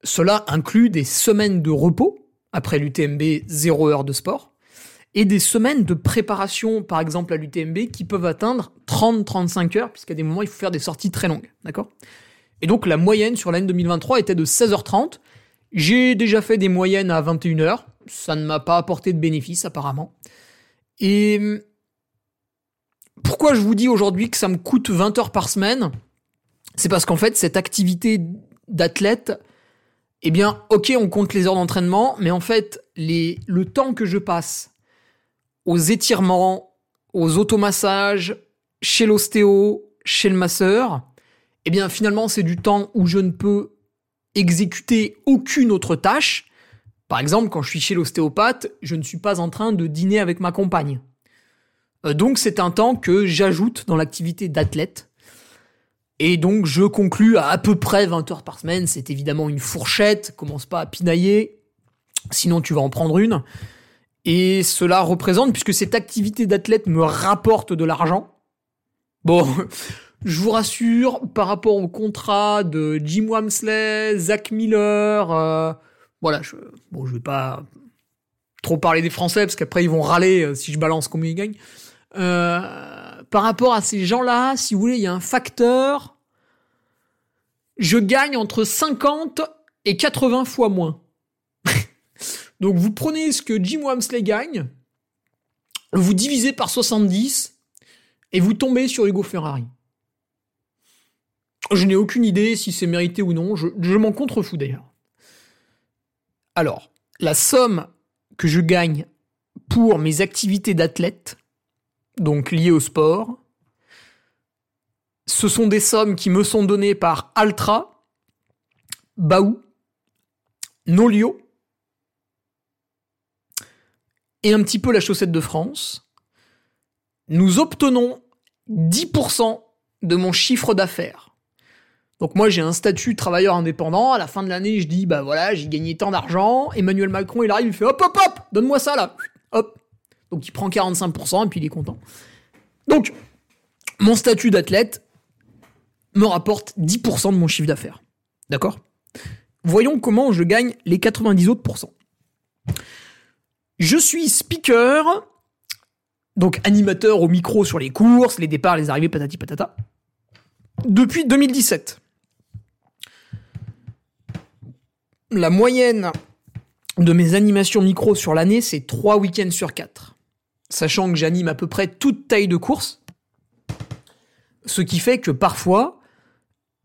Cela inclut des semaines de repos, après l'UTMB, 0 heure de sport, et des semaines de préparation, par exemple à l'UTMB, qui peuvent atteindre 30-35 heures, puisqu'à des moments, il faut faire des sorties très longues. D'accord? Et donc, la moyenne sur l'année 2023 était de 16h30. J'ai déjà fait des moyennes à 21h. Ça ne m'a pas apporté de bénéfice, apparemment. Et pourquoi je vous dis aujourd'hui que ça me coûte 20 heures par semaine? C'est parce qu'en fait, cette activité d'athlète, eh bien, ok, on compte les heures d'entraînement, mais en fait, les, le temps que je passe aux étirements, aux automassages, chez l'ostéo, chez le masseur, eh bien, finalement, c'est du temps où je ne peux exécuter aucune autre tâche. Par exemple, quand je suis chez l'ostéopathe, je ne suis pas en train de dîner avec ma compagne. Euh, donc, c'est un temps que j'ajoute dans l'activité d'athlète et donc je conclus à à peu près 20 heures par semaine. C'est évidemment une fourchette, commence pas à pinailler, sinon tu vas en prendre une. Et cela représente, puisque cette activité d'athlète me rapporte de l'argent, bon, je vous rassure, par rapport au contrat de Jim Wamsley, Zach Miller, euh, voilà, je, bon, je vais pas trop parler des Français, parce qu'après ils vont râler euh, si je balance combien ils gagnent. Euh, par rapport à ces gens-là, si vous voulez, il y a un facteur. Je gagne entre 50 et 80 fois moins. Donc vous prenez ce que Jim Wamsley gagne, vous divisez par 70 et vous tombez sur Hugo Ferrari. Je n'ai aucune idée si c'est mérité ou non, je, je m'en contrefous d'ailleurs. Alors, la somme que je gagne pour mes activités d'athlète, donc liées au sport, ce sont des sommes qui me sont données par Altra, Baou, Nolio et un petit peu la chaussette de France. Nous obtenons 10% de mon chiffre d'affaires. Donc moi j'ai un statut travailleur indépendant, à la fin de l'année je dis bah voilà j'ai gagné tant d'argent, Emmanuel Macron il arrive, il fait hop hop hop, donne-moi ça là, hop. Donc il prend 45% et puis il est content. Donc mon statut d'athlète me rapporte 10% de mon chiffre d'affaires. D'accord? Voyons comment je gagne les 90 autres pourcents. Je suis speaker, donc animateur au micro sur les courses, les départs, les arrivées, patati patata, depuis 2017. La moyenne de mes animations micro sur l'année, c'est 3 week-ends sur 4. Sachant que j'anime à peu près toute taille de course. Ce qui fait que parfois,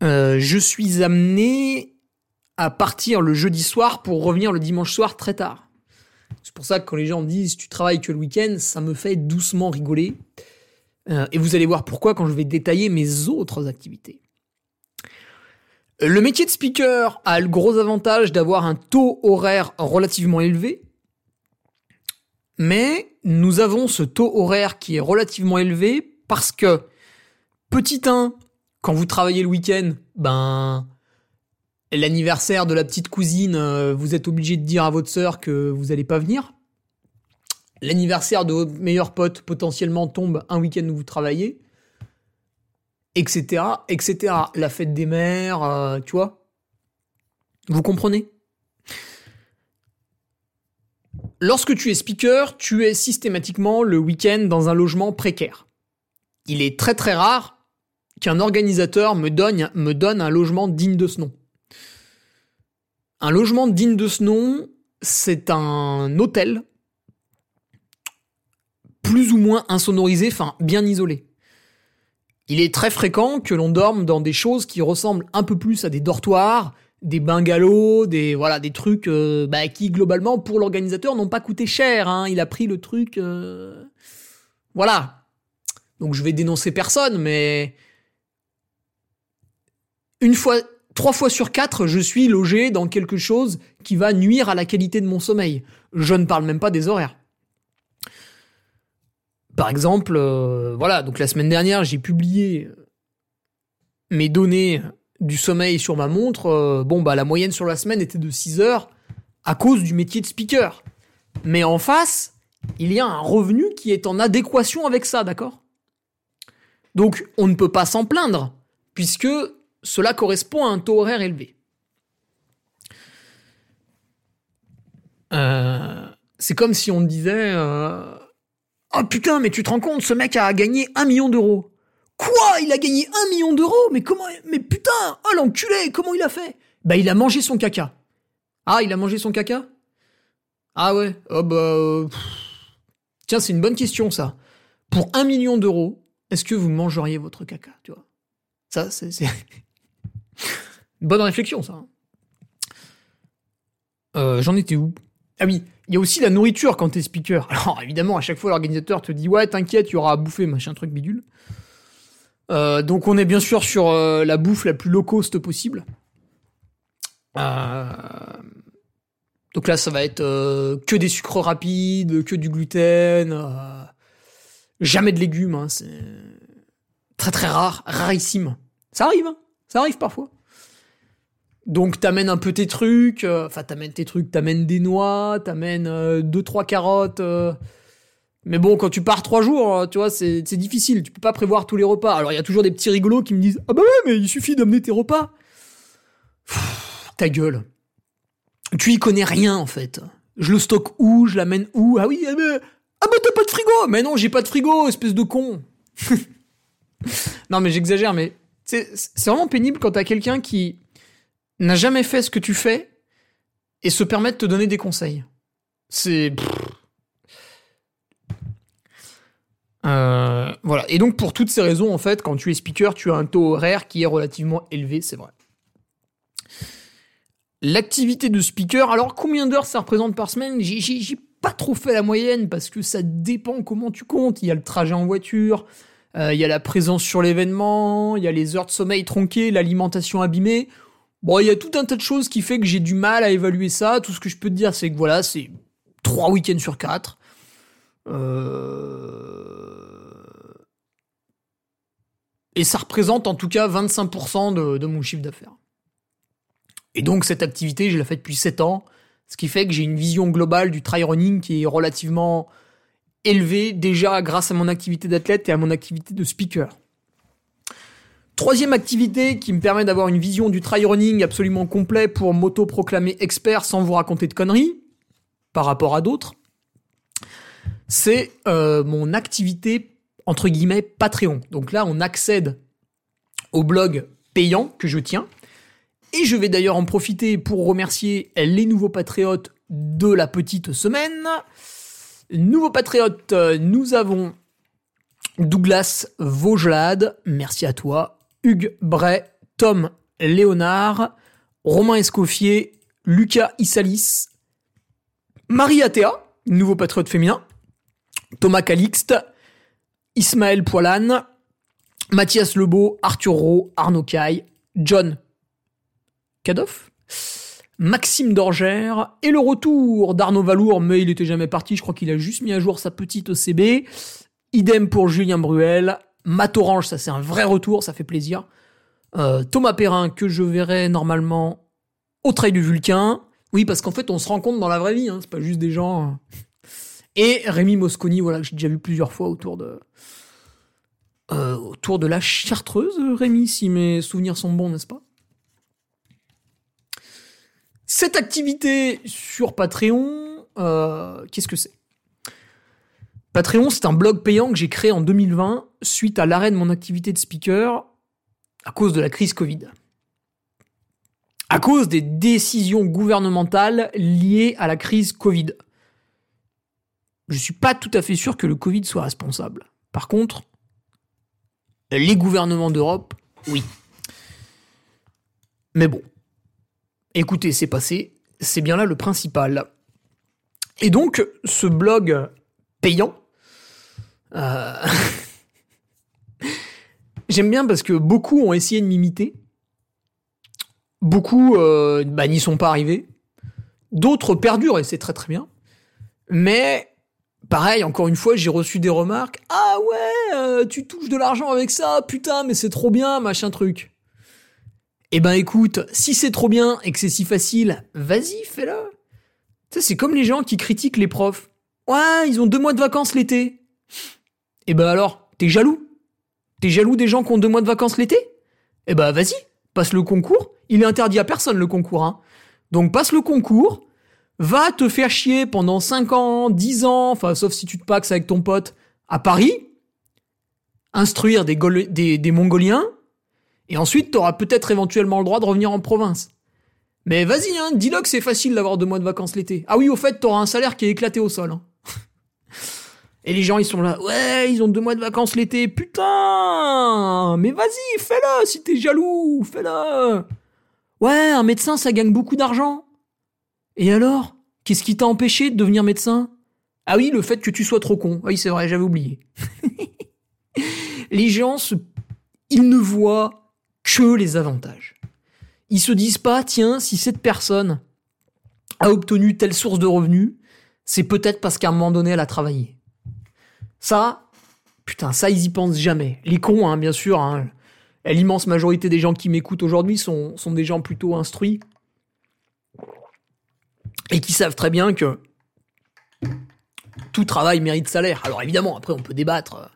euh, je suis amené à partir le jeudi soir pour revenir le dimanche soir très tard. C'est pour ça que quand les gens me disent tu travailles que le week-end, ça me fait doucement rigoler. Euh, et vous allez voir pourquoi quand je vais détailler mes autres activités. Le métier de speaker a le gros avantage d'avoir un taux horaire relativement élevé. Mais nous avons ce taux horaire qui est relativement élevé parce que, petit 1, quand vous travaillez le week-end, ben, l'anniversaire de la petite cousine, euh, vous êtes obligé de dire à votre sœur que vous n'allez pas venir. L'anniversaire de votre meilleur pote potentiellement tombe un week-end où vous travaillez etc., etc. La fête des mères, euh, tu vois? Vous comprenez? Lorsque tu es speaker, tu es systématiquement le week-end dans un logement précaire. Il est très très rare qu'un organisateur me donne, me donne un logement digne de ce nom. Un logement digne de ce nom, c'est un hôtel plus ou moins insonorisé, enfin bien isolé. Il est très fréquent que l'on dorme dans des choses qui ressemblent un peu plus à des dortoirs, des bungalows, des voilà des trucs euh, bah, qui globalement pour l'organisateur n'ont pas coûté cher. Hein. Il a pris le truc, euh, voilà. Donc je vais dénoncer personne, mais une fois, trois fois sur quatre, je suis logé dans quelque chose qui va nuire à la qualité de mon sommeil. Je ne parle même pas des horaires. Par exemple, euh, voilà, donc la semaine dernière, j'ai publié mes données du sommeil sur ma montre. Euh, bon, bah, la moyenne sur la semaine était de 6 heures à cause du métier de speaker. Mais en face, il y a un revenu qui est en adéquation avec ça, d'accord? Donc, on ne peut pas s'en plaindre, puisque cela correspond à un taux horaire élevé. Euh, c'est comme si on disait Oh putain, mais tu te rends compte, ce mec a gagné un million d'euros. Quoi? Il a gagné un million d'euros? Mais comment Mais putain Oh l'enculé Comment il a fait? Bah il a mangé son caca. Ah, il a mangé son caca? Ah ouais Oh bah... Euh, Tiens, c'est une bonne question ça. Pour un million d'euros, est-ce que vous mangeriez votre caca Tu vois? Ça, c'est... bonne réflexion ça. Hein. Euh, J'en étais où? Ah oui, il y a aussi la nourriture quand t'es speaker. Alors évidemment, à chaque fois, l'organisateur te dit ouais, t'inquiète, il y aura à bouffer, machin truc bidule. Euh, donc on est bien sûr sur euh, la bouffe la plus low cost possible. Euh, donc là, ça va être que des sucres rapides, que du gluten, jamais de légumes. Hein, c'est très très rare, rarissime. Ça arrive, hein, ça arrive parfois. Donc t'amènes un peu tes trucs, enfin t'amènes tes trucs, t'amènes des noix, t'amènes deux trois carottes. Mais bon, quand tu pars trois jours, tu vois, c'est difficile. Tu peux pas prévoir tous les repas. Alors il y a toujours des petits rigolos qui me disent ah bah ouais, mais il suffit d'amener tes repas. ta gueule. Tu y connais rien en fait. Je le stocke où? Je l'amène où? Ah oui, ah bah, ah bah t'as pas de frigo Mais non, j'ai pas de frigo, espèce de con. non mais j'exagère, mais c'est vraiment pénible quand t'as quelqu'un qui n'a jamais fait ce que tu fais et se permet de te donner des conseils. C'est. Euh, voilà. Et donc, pour toutes ces raisons, en fait, quand tu es speaker, tu as un taux horaire qui est relativement élevé, c'est vrai. L'activité de speaker, alors combien d'heures ça représente par semaine? J'ai pas trop fait la moyenne parce que ça dépend comment tu comptes. Il y a le trajet en voiture, euh, il y a la présence sur l'événement, il y a les heures de sommeil tronquées, l'alimentation abîmée. Bon, il y a tout un tas de choses qui fait que j'ai du mal à évaluer ça. Tout ce que je peux te dire, c'est que voilà, c'est 3 week-ends sur 4. Et ça représente en tout cas 25% de, mon chiffre d'affaires. Et donc cette activité, je l'ai faite depuis 7 ans, ce qui fait que j'ai une vision globale du trail running qui est relativement élevée déjà grâce à mon activité d'athlète et à mon activité de speaker. Troisième activité qui me permet d'avoir une vision du trail running absolument complet pour m'auto-proclamer expert sans vous raconter de conneries par rapport à d'autres, c'est euh, mon activité entre guillemets Patreon. Donc là, on accède au blog payant que je tiens, et je vais d'ailleurs en profiter pour remercier les nouveaux patriotes de la petite semaine. Nouveaux patriotes, nous avons Douglas Vaugelade, merci à toi. Hugues Bray, Tom Léonard, Romain Escoffier, Lucas Issalis, Marie Athéa, nouveau patriote féminin, Thomas Calixte, Ismaël Poilane, Mathias Lebeau, Arthur Rowe, Arnaud Caille, John Kadoff, Maxime Dorgère et le retour d'Arnaud Valour, mais il était jamais parti, je crois qu'il a juste mis à jour sa petite OCB. Idem pour Julien Bruel, Matt Orange, ça c'est un vrai retour, ça fait plaisir. Euh, Thomas Perrin, que je verrai normalement au Trail du Vulcain. Oui, parce qu'en fait, on se rencontre dans la vraie vie, hein, c'est pas juste des gens. Et Rémi Mosconi, voilà, que j'ai déjà vu plusieurs fois autour de. Euh, autour de la Chartreuse, Rémi, si mes souvenirs sont bons, n'est-ce pas? Cette activité sur Patreon, euh, qu'est-ce que c'est? Patreon, c'est un blog payant que j'ai créé en 2020 suite à l'arrêt de mon activité de speaker à cause de la crise Covid. À cause des décisions gouvernementales liées à la crise Covid. Je suis pas tout à fait sûr que le Covid soit responsable. Par contre, les gouvernements d'Europe, oui. Mais bon, Écoutez, c'est passé, c'est bien là le principal. Et donc, ce blog payant, euh, j'aime bien parce que beaucoup ont essayé de m'imiter. Beaucoup euh, bah, n'y sont pas arrivés. D'autres perdurent et c'est très très bien. Mais pareil, encore une fois, j'ai reçu des remarques. Ah ouais, euh, tu touches de l'argent avec ça, putain, mais c'est trop bien, machin truc. Eh ben écoute, si c'est trop bien et que c'est si facile, vas-y, fais-le. Tu c'est comme les gens qui critiquent les profs. Ouais, ils ont deux mois de vacances l'été. Eh ben alors, t'es jaloux? T'es jaloux des gens qui ont deux mois de vacances l'été? Eh ben vas-y, passe le concours. Il est interdit à personne le concours, hein. Donc passe le concours, va te faire chier pendant 5 ans, 10 ans, enfin sauf si tu te paxes avec ton pote, à Paris, instruire des, Mongoliens, et ensuite, t'auras peut-être éventuellement le droit de revenir en province. Mais vas-y, hein, dis-le que c'est facile d'avoir deux mois de vacances l'été. Ah oui, au fait, t'auras un salaire qui est éclaté au sol. Hein. Et les gens, ils sont là, ouais, ils ont deux mois de vacances l'été, putain Mais vas-y, fais-le, si t'es jaloux, fais-le Ouais, un médecin, ça gagne beaucoup d'argent. Et alors? Qu'est-ce qui t'a empêché de devenir médecin? Ah oui, le fait que tu sois trop con. Oui, c'est vrai, j'avais oublié. les gens. Ils ne voient que les avantages. Ils se disent pas, tiens, si cette personne a obtenu telle source de revenus, c'est peut-être parce qu'à un moment donné, elle a travaillé. Ça, putain, ça, ils y pensent jamais. Les cons, hein, bien sûr. Hein. L'immense majorité des gens qui m'écoutent aujourd'hui sont des gens plutôt instruits et qui savent très bien que tout travail mérite salaire. Alors évidemment, après, on peut débattre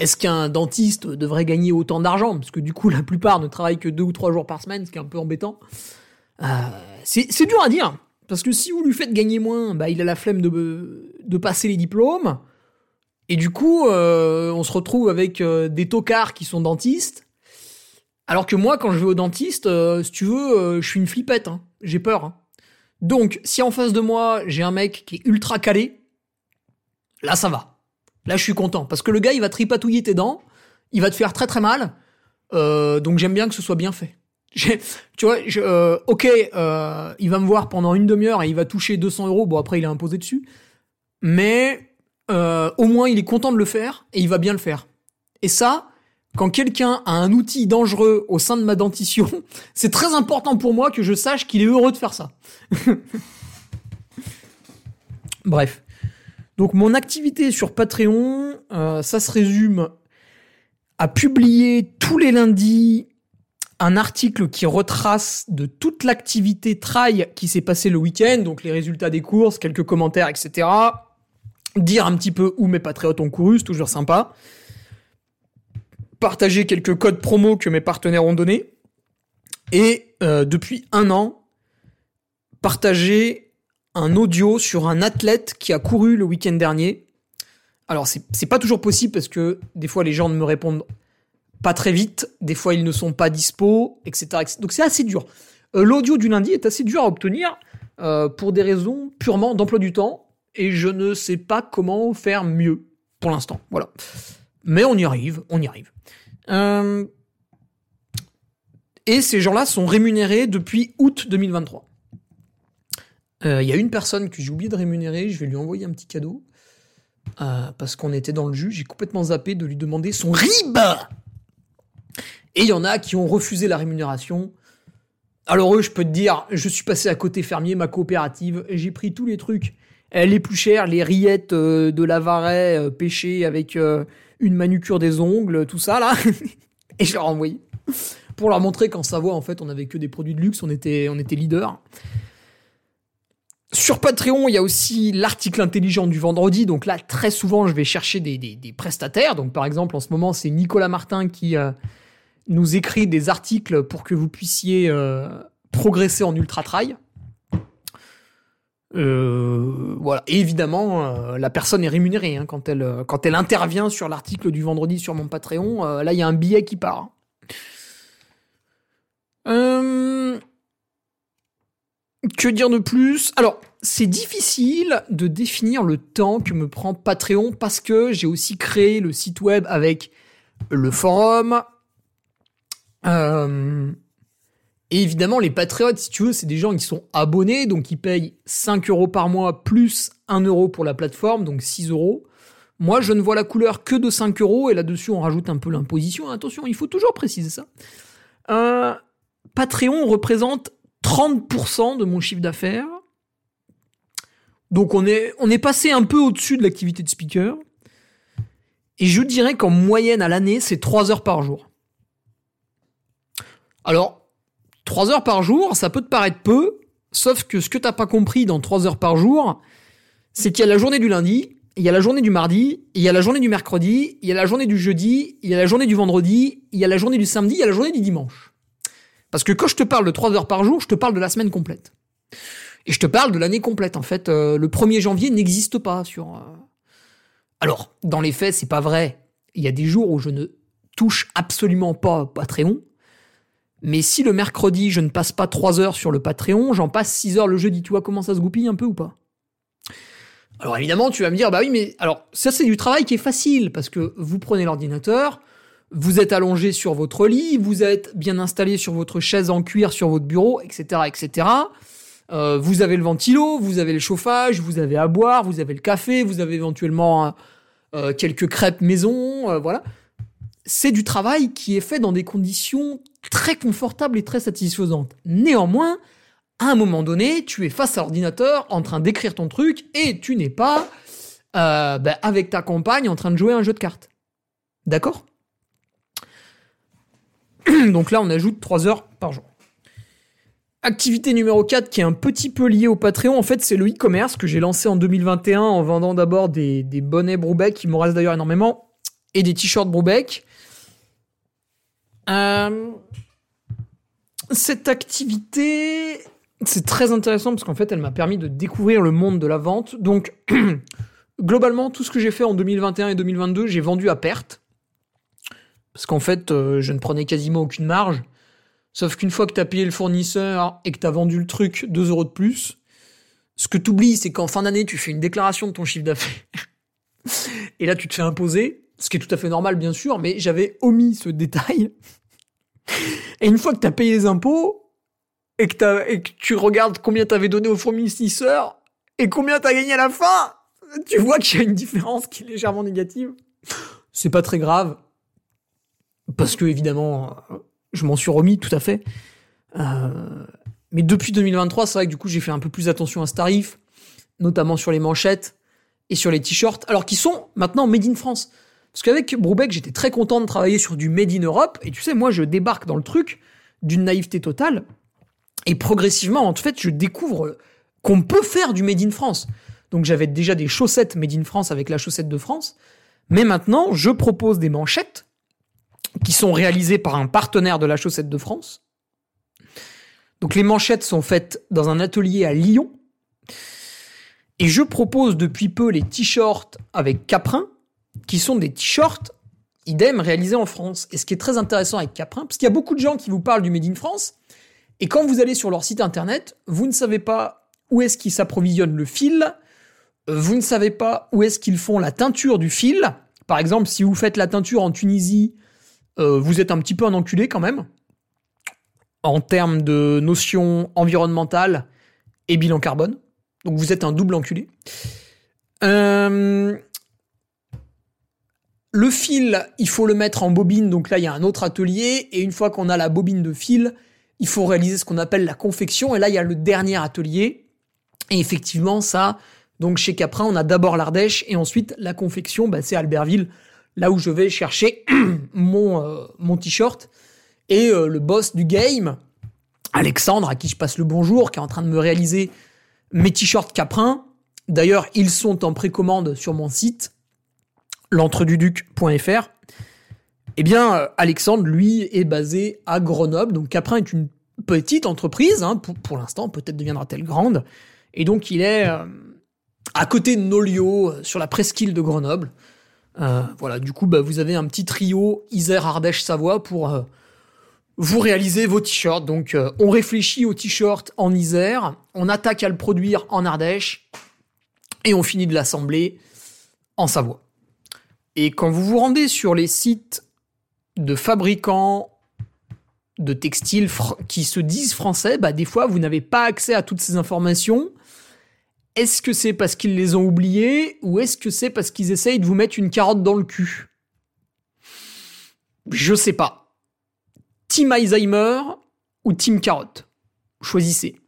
est-ce qu'un dentiste devrait gagner autant d'argent? Parce que du coup, la plupart ne travaillent que deux ou trois jours par semaine, ce qui est un peu embêtant. Euh, c'est dur à dire. Parce que si vous lui faites gagner moins, bah, il a la flemme de, passer les diplômes. Et du coup, euh, on se retrouve avec euh, des tocards qui sont dentistes. Alors que moi, quand je vais au dentiste, si tu veux, je suis une flippette. Hein. J'ai peur. Hein. Donc, si en face de moi, j'ai un mec qui est ultra calé, là, ça va. Là, je suis content parce que le gars, il va tripatouiller tes dents, il va te faire très très mal. Euh, donc j'aime bien que ce soit bien fait. Tu vois, je, euh, ok, euh, il va me voir pendant une demi-heure et il va toucher 200 euros. Bon, après, il est imposé dessus. Mais au moins, il est content de le faire et il va bien le faire. Et ça, quand quelqu'un a un outil dangereux au sein de ma dentition, c'est très important pour moi que je sache qu'il est heureux de faire ça. Bref. Donc mon activité sur Patreon, euh, ça se résume à publier tous les lundis un article qui retrace de toute l'activité trail qui s'est passée le week-end, donc les résultats des courses, quelques commentaires, etc. Dire un petit peu où mes patriotes ont couru, c'est toujours sympa. Partager quelques codes promo que mes partenaires ont donnés. Et euh, depuis un an, partager un audio sur un athlète qui a couru le week-end dernier. Alors, c'est pas toujours possible parce que des fois les gens ne me répondent pas très vite, des fois ils ne sont pas dispo, etc. Donc c'est assez dur. Euh, l'audio du lundi est assez dur à obtenir euh, pour des raisons purement d'emploi du temps et je ne sais pas comment faire mieux pour l'instant. Voilà. Mais on y arrive, on y arrive. Euh, et ces gens-là sont rémunérés depuis août 2023. Il y a une personne que j'ai oublié de rémunérer, je vais lui envoyer un petit cadeau. parce qu'on était dans le jus, j'ai complètement zappé de lui demander son RIB et il y en a qui ont refusé la rémunération. Alors eux, je peux te dire, je suis passé à côté fermier, ma coopérative, j'ai pris tous les trucs les plus chers, les rillettes euh, de Lavaret euh, pêchées avec euh, une manucure des ongles, tout ça là, et je leur ai pour leur montrer qu'en Savoie, en fait, on avait que des produits de luxe, on était, on était leader. Sur Patreon, il y a aussi l'article intelligent du vendredi. Donc là, très souvent, je vais chercher des, des, prestataires. Donc par exemple, en ce moment, c'est Nicolas Martin qui, nous écrit des articles pour que vous puissiez euh, progresser en ultra trail. Euh, voilà. Évidemment, euh, la personne est rémunérée hein, quand elle quand elle intervient sur l'article du vendredi sur mon Patreon. là, il y a un billet qui part. que dire de plus? Alors, c'est difficile de définir le temps que me prend Patreon parce que j'ai aussi créé le site web avec le forum, euh, et évidemment, les patriotes, si tu veux, c'est des gens qui sont abonnés, donc ils payent 5 euros par mois plus 1 euro pour la plateforme, donc 6 euros. Moi, je ne vois la couleur que de 5 euros, et là-dessus, on rajoute un peu l'imposition. Attention, il faut toujours préciser ça. Euh, Patreon représente 30% de mon chiffre d'affaires. Donc on est, on est passé un peu au-dessus de l'activité de speaker. Et je dirais qu'en moyenne à l'année, c'est 3 heures par jour. Alors, 3 heures par jour, ça peut te paraître peu, sauf que ce que t'as pas compris dans 3 heures par jour, c'est qu'il y a la journée du lundi, il y a la journée du mardi, il y a la journée du mercredi, il y a la journée du jeudi, il y a la journée du vendredi, il y a la journée du samedi, il y a la journée du dimanche. Parce que quand je te parle de 3 heures par jour, je te parle de la semaine complète. Et je te parle de l'année complète. En fait, euh, le 1er janvier n'existe pas sur... Euh, Alors, dans les faits, c'est pas vrai. Il y a des jours où je ne touche absolument pas Patreon. Mais si le mercredi, je ne passe pas 3 heures sur le Patreon, j'en passe 6 heures le jeudi. Tu vois comment ça se goupille un peu ou pas? Alors évidemment, tu vas me dire, bah oui, mais alors ça c'est du travail qui est facile parce que vous prenez l'ordinateur, vous êtes allongé sur votre lit, vous êtes bien installé sur votre chaise en cuir sur votre bureau, etc., etc. Euh, vous avez le ventilo, vous avez le chauffage, vous avez à boire, vous avez le café, vous avez éventuellement euh, quelques crêpes maison, euh, voilà c'est du travail qui est fait dans des conditions très confortables et très satisfaisantes. Néanmoins, à un moment donné, tu es face à l'ordinateur en train d'écrire ton truc et tu n'es pas euh, ben, avec ta compagne en train de jouer à un jeu de cartes. D'accord? Donc là, on ajoute 3 heures par jour. Activité numéro 4 qui est un petit peu liée au Patreon, en fait, c'est le e-commerce que j'ai lancé en 2021 en vendant d'abord des, bonnets Broubeck, qui m'en reste d'ailleurs énormément, et des t-shirts Broubeck. Euh, cette activité, c'est très intéressant parce qu'en fait, elle m'a permis de découvrir le monde de la vente. Donc, globalement, tout ce que j'ai fait en 2021 et 2022, j'ai vendu à perte. Parce qu'en fait, euh, je ne prenais quasiment aucune marge. Sauf qu'une fois que tu as payé le fournisseur et que tu as vendu le truc 2 euros de plus, ce que tu oublies, c'est qu'en fin d'année, tu fais une déclaration de ton chiffre d'affaires. Et là, tu te fais imposer, ce qui est tout à fait normal, bien sûr, mais j'avais omis ce détail. Et une fois que t'as payé les impôts, et que, tu regardes combien t'avais donné au fournisseur, et combien t'as gagné à la fin, tu vois qu'il y a une différence qui est légèrement négative. C'est pas très grave. Parce que, évidemment, je m'en suis remis tout à fait. Euh, mais depuis 2023, c'est vrai que du coup, j'ai fait un peu plus attention à ce tarif, notamment sur les manchettes et sur les t-shirts, alors qu'ils sont maintenant made in France. Parce qu'avec Brubeck, j'étais très content de travailler sur du made in Europe, et tu sais, moi, je débarque dans le truc d'une naïveté totale, et progressivement, en fait, je découvre qu'on peut faire du made in France. Donc j'avais déjà des chaussettes made in France avec la chaussette de France, mais maintenant, je propose des manchettes qui sont réalisées par un partenaire de la chaussette de France. Donc les manchettes sont faites dans un atelier à Lyon. Et je propose depuis peu les t-shirts avec Caprin, qui sont des t-shirts idem réalisés en France. Et ce qui est très intéressant avec Caprin, parce qu'il y a beaucoup de gens qui vous parlent du Made in France, et quand vous allez sur leur site internet, vous ne savez pas où est-ce qu'ils s'approvisionnent le fil, vous ne savez pas où est-ce qu'ils font la teinture du fil. Par exemple, si vous faites la teinture en Tunisie, euh, vous êtes un petit peu un enculé quand même, en termes de notions environnementales et bilan carbone. Donc vous êtes un double enculé. Euh, le fil, il faut le mettre en bobine, donc là il y a un autre atelier, et une fois qu'on a la bobine de fil, il faut réaliser ce qu'on appelle la confection, et là il y a le dernier atelier, et effectivement ça, donc chez Caprin, on a d'abord l'Ardèche, et ensuite la confection, bah, c'est Albertville, là où je vais chercher mon, euh, mon t-shirt, et euh, le boss du game, Alexandre, à qui je passe le bonjour, qui est en train de me réaliser mes t-shirts Caprin. D'ailleurs, ils sont en précommande sur mon site, l'entreduduc.fr. Eh bien, euh, Alexandre, lui, est basé à Grenoble. Donc, Caprin est une petite entreprise. hein, pour l'instant, peut-être deviendra-t-elle grande. Et donc, il est euh, à côté de Nolio, euh, sur la presqu'île de Grenoble. Voilà, du coup, bah, vous avez un petit trio Isère, Ardèche, Savoie pour vous réaliser vos t-shirts. Donc, on réfléchit au t-shirt en Isère, on attaque à le produire en Ardèche, et on finit de l'assembler en Savoie. Et quand vous vous rendez sur les sites de fabricants de textiles qui se disent français, bah des fois vous n'avez pas accès à toutes ces informations. Est-ce que c'est parce qu'ils les ont oubliées ou est-ce que c'est parce qu'ils essayent de vous mettre une carotte dans le cul? Je sais pas. Team Alzheimer ou Team Carotte? Choisissez.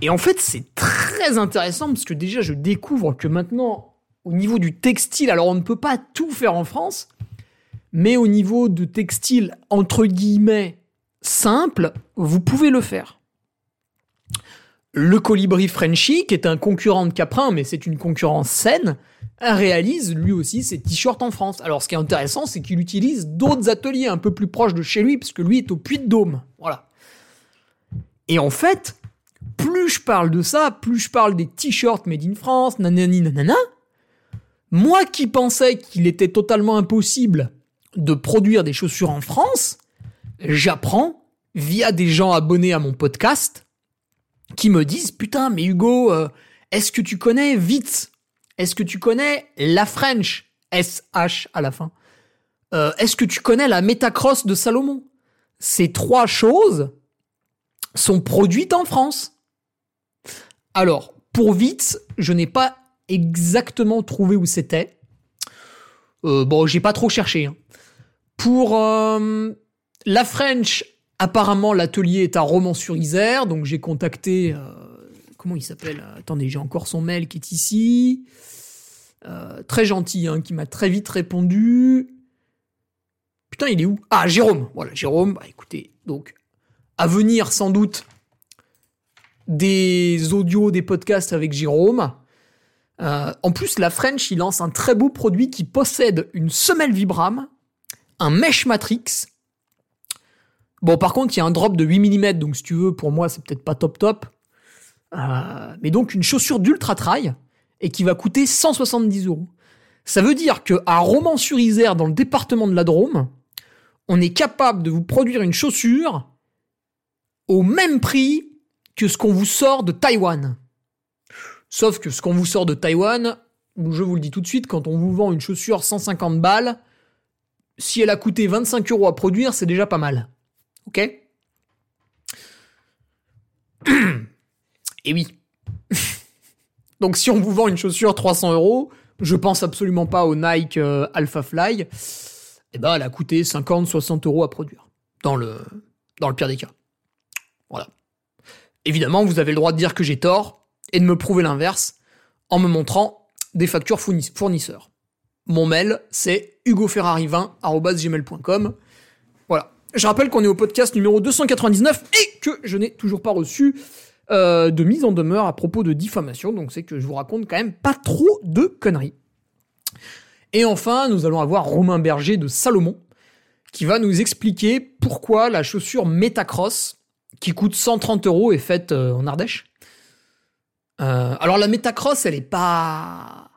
Et en fait, c'est très intéressant parce que déjà, je découvre que maintenant, au niveau du textile, alors on ne peut pas tout faire en France, mais au niveau de textile, entre guillemets, simple, vous pouvez le faire. Le colibri Frenchy, qui est un concurrent de Caprin, mais c'est une concurrence saine, réalise lui aussi ses t-shirts en France. Alors ce qui est intéressant, c'est qu'il utilise d'autres ateliers un peu plus proches de chez lui, parce que lui est au Puy-de-Dôme. Voilà. Et en fait, plus je parle de ça, plus je parle des t-shirts made in France, nanani nanana, moi qui pensais qu'il était totalement impossible de produire des chaussures en France, j'apprends via des gens abonnés à mon podcast qui me disent putain mais Hugo, euh, est-ce que tu connais Vitz? Est-ce que tu connais la French SH à la fin? Euh, Est-ce que tu connais la Metacross de Salomon? Ces trois choses sont produites en France. Alors, pour Vitz, je n'ai pas exactement trouvé où c'était. Euh, bon, j'ai pas trop cherché. hein. Pour euh, la French, apparemment l'atelier est à Romans-sur-Isère, donc j'ai contacté. euh, comment il s'appelle? Attendez, j'ai encore son mail qui est ici. Très gentil, hein, qui m'a très vite répondu. Putain, il est où? Ah, Jérôme. Voilà, Jérôme. Bah écoutez, donc à venir sans doute des audios, des podcasts avec Jérôme. Euh, en plus, la French, il lance un très beau produit qui possède une semelle Vibram, un mesh matrix. Bon, par contre, il y a un drop de 8 mm, donc si tu veux, pour moi, c'est peut-être pas top top. Euh, mais donc, une chaussure d'ultra trail et qui va coûter 170 euros. Ça veut dire que à Romans-sur-Isère, dans le département de la Drôme, on est capable de vous produire une chaussure au même prix que ce qu'on vous sort de Taïwan. Sauf que ce qu'on vous sort de Taïwan, je vous le dis tout de suite, quand on vous vend une chaussure 150 balles, si elle a coûté 25 euros à produire, c'est déjà pas mal. Ok Et oui. Donc si on vous vend une chaussure 300 euros, je pense absolument pas au Nike euh, Alpha Fly, eh ben elle a coûté 50-60 euros à produire. Dans le, dans le pire des cas. Voilà. Évidemment, vous avez le droit de dire que j'ai tort et de me prouver l'inverse en me montrant des factures fournisseurs. Mon mail, c'est hugoferrari20.gmail.com. Voilà. Je rappelle qu'on est au podcast numéro 299 et que je n'ai toujours pas reçu euh, de mise en demeure à propos de diffamation, donc c'est que je vous raconte quand même pas trop de conneries. Et enfin, nous allons avoir Romain Berger de Salomon, qui va nous expliquer pourquoi la chaussure Metacross, qui coûte 130 euros, est faite euh, en Ardèche. Euh, alors la Metacross, elle est pas...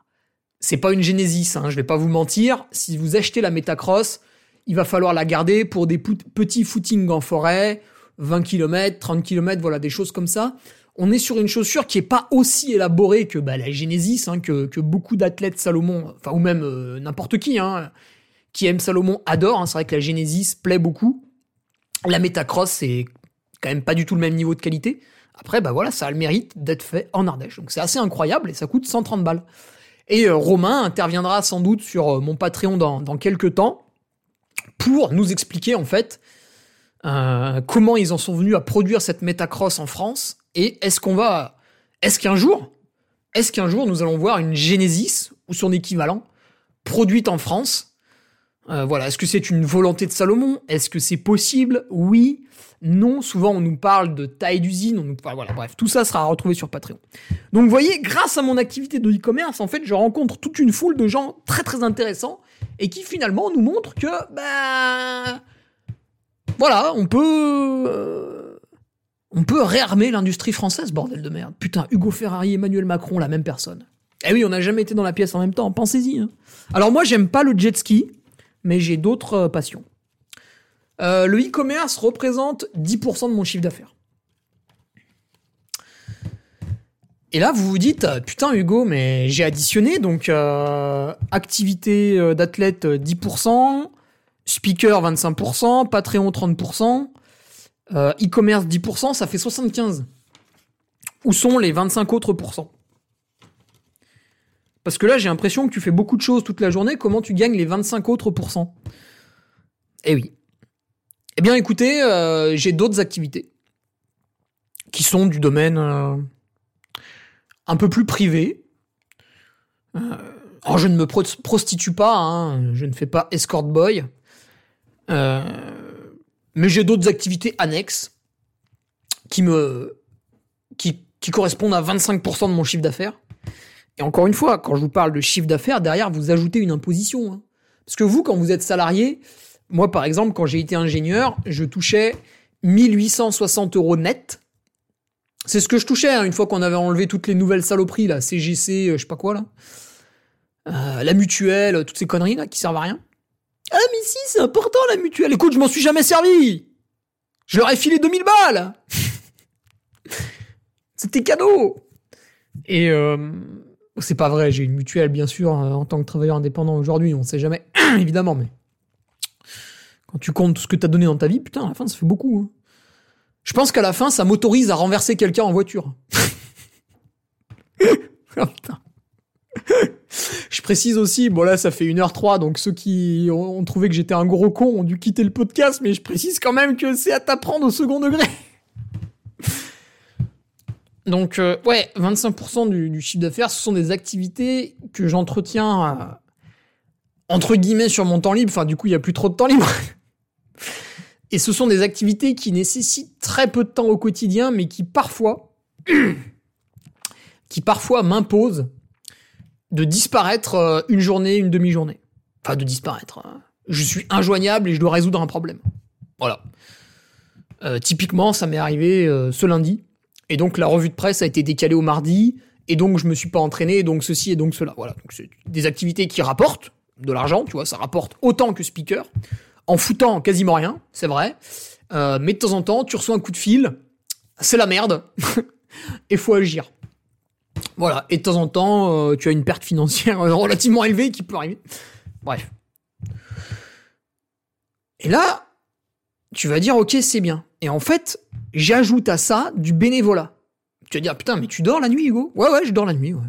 C'est pas une Genesis, hein, je vais pas vous mentir. Si vous achetez la Metacross, il va falloir la garder pour des petits footings en forêt, 20 km, 30 km, voilà, des choses comme ça. On est sur une chaussure qui est pas aussi élaborée que bah, la Genesis, hein, que, beaucoup d'athlètes Salomon, enfin ou même euh, n'importe qui, hein, qui aime Salomon adore. Hein. C'est vrai que la Genesis plaît beaucoup. La Metacross, c'est quand même pas du tout le même niveau de qualité. Après, bah voilà, ça a le mérite d'être fait en Ardèche. Donc c'est assez incroyable et ça coûte 130 balles. Et euh, Romain interviendra sans doute sur euh, mon Patreon dans, quelques temps pour nous expliquer en fait euh, comment ils en sont venus à produire cette Metacross en France et est-ce qu'on va, est-ce qu'un jour, est-ce qu'un jour nous allons voir une Genesis ou son équivalent produite en France euh, Voilà, est-ce que c'est une volonté de Salomon? Est-ce que c'est possible? Oui, non. Souvent on nous parle de taille d'usine, on nous parle, voilà, bref, tout ça sera retrouvé sur Patreon. Donc vous voyez, grâce à mon activité de e-commerce, en fait, je rencontre toute une foule de gens très très intéressants et qui finalement nous montrent que, bah voilà, on peut. Euh, on peut réarmer l'industrie française, bordel de merde. Putain, Hugo Ferrari, Emmanuel Macron, la même personne. Eh oui, on n'a jamais été dans la pièce en même temps, pensez-y. Hein. Alors moi, j'aime pas le jet ski, mais j'ai d'autres euh, passions. Euh, le e-commerce représente 10% de mon chiffre d'affaires. Et là, vous vous dites, putain Hugo, mais j'ai additionné, donc activité d'athlète 10%, Speaker 25%, Patreon 30%, euh, e-commerce 10%, ça fait 75. Où sont les 25 autres pourcents Parce que là, j'ai l'impression que tu fais beaucoup de choses toute la journée, comment tu gagnes les 25 autres pourcents Eh oui. Eh bien écoutez, euh, j'ai d'autres activités qui sont du domaine euh, un peu plus privé. alors je ne me prostitue pas, hein, je ne fais pas escort boy. Euh, mais j'ai d'autres activités annexes qui me qui, qui correspondent à 25% de mon chiffre d'affaires. Et encore une fois, quand je vous parle de chiffre d'affaires, derrière vous ajoutez une imposition. Hein. Parce que vous, quand vous êtes salarié, moi par exemple, quand j'ai été ingénieur, je touchais 1860 euros net. C'est ce que je touchais hein, une fois qu'on avait enlevé toutes les nouvelles saloperies, là, CGC, euh, je sais pas quoi là. Euh, la mutuelle, toutes ces conneries là qui servent à rien. Ah mais si, c'est important la mutuelle. Écoute, je m'en suis jamais servi. Je leur ai filé 2000 balles. C'était cadeau. Et euh, c'est pas vrai, j'ai une mutuelle bien sûr euh, en tant que travailleur indépendant aujourd'hui, on sait jamais, évidemment, mais quand tu comptes tout ce que t'as donné dans ta vie, putain, à la fin ça fait beaucoup. Hein. Je pense qu'à la fin ça m'autorise à renverser quelqu'un en voiture. oh, putain. Je précise aussi, bon là ça fait 1h03, donc ceux qui ont, trouvé que j'étais un gros con ont dû quitter le podcast, mais je précise quand même que c'est à t'apprendre au second degré. Donc euh, ouais, 25% du, chiffre d'affaires, ce sont des activités que j'entretiens euh, entre guillemets sur mon temps libre, enfin du coup il n'y a plus trop de temps libre. Et ce sont des activités qui nécessitent très peu de temps au quotidien, mais qui parfois, qui parfois m'imposent de disparaître euh, une journée, une demi-journée. Enfin, de disparaître. Hein. Je suis injoignable et je dois résoudre un problème. Voilà. Typiquement, ça m'est arrivé ce lundi. Et donc, la revue de presse a été décalée au mardi. Et donc, je me suis pas entraîné. donc, ceci et donc cela. Voilà. Donc, c'est des activités qui rapportent de l'argent. Tu vois, ça rapporte autant que speaker. En foutant quasiment rien, c'est vrai. mais de temps en temps, tu reçois un coup de fil. C'est la merde. et faut agir. Voilà, et de temps en temps, euh, tu as une perte financière relativement élevée qui peut arriver. Bref. Et là, tu vas dire, ok, c'est bien. Et en fait, j'ajoute à ça du bénévolat. Tu vas dire, putain, mais tu dors la nuit, Hugo? Ouais, ouais, je dors la nuit, ouais.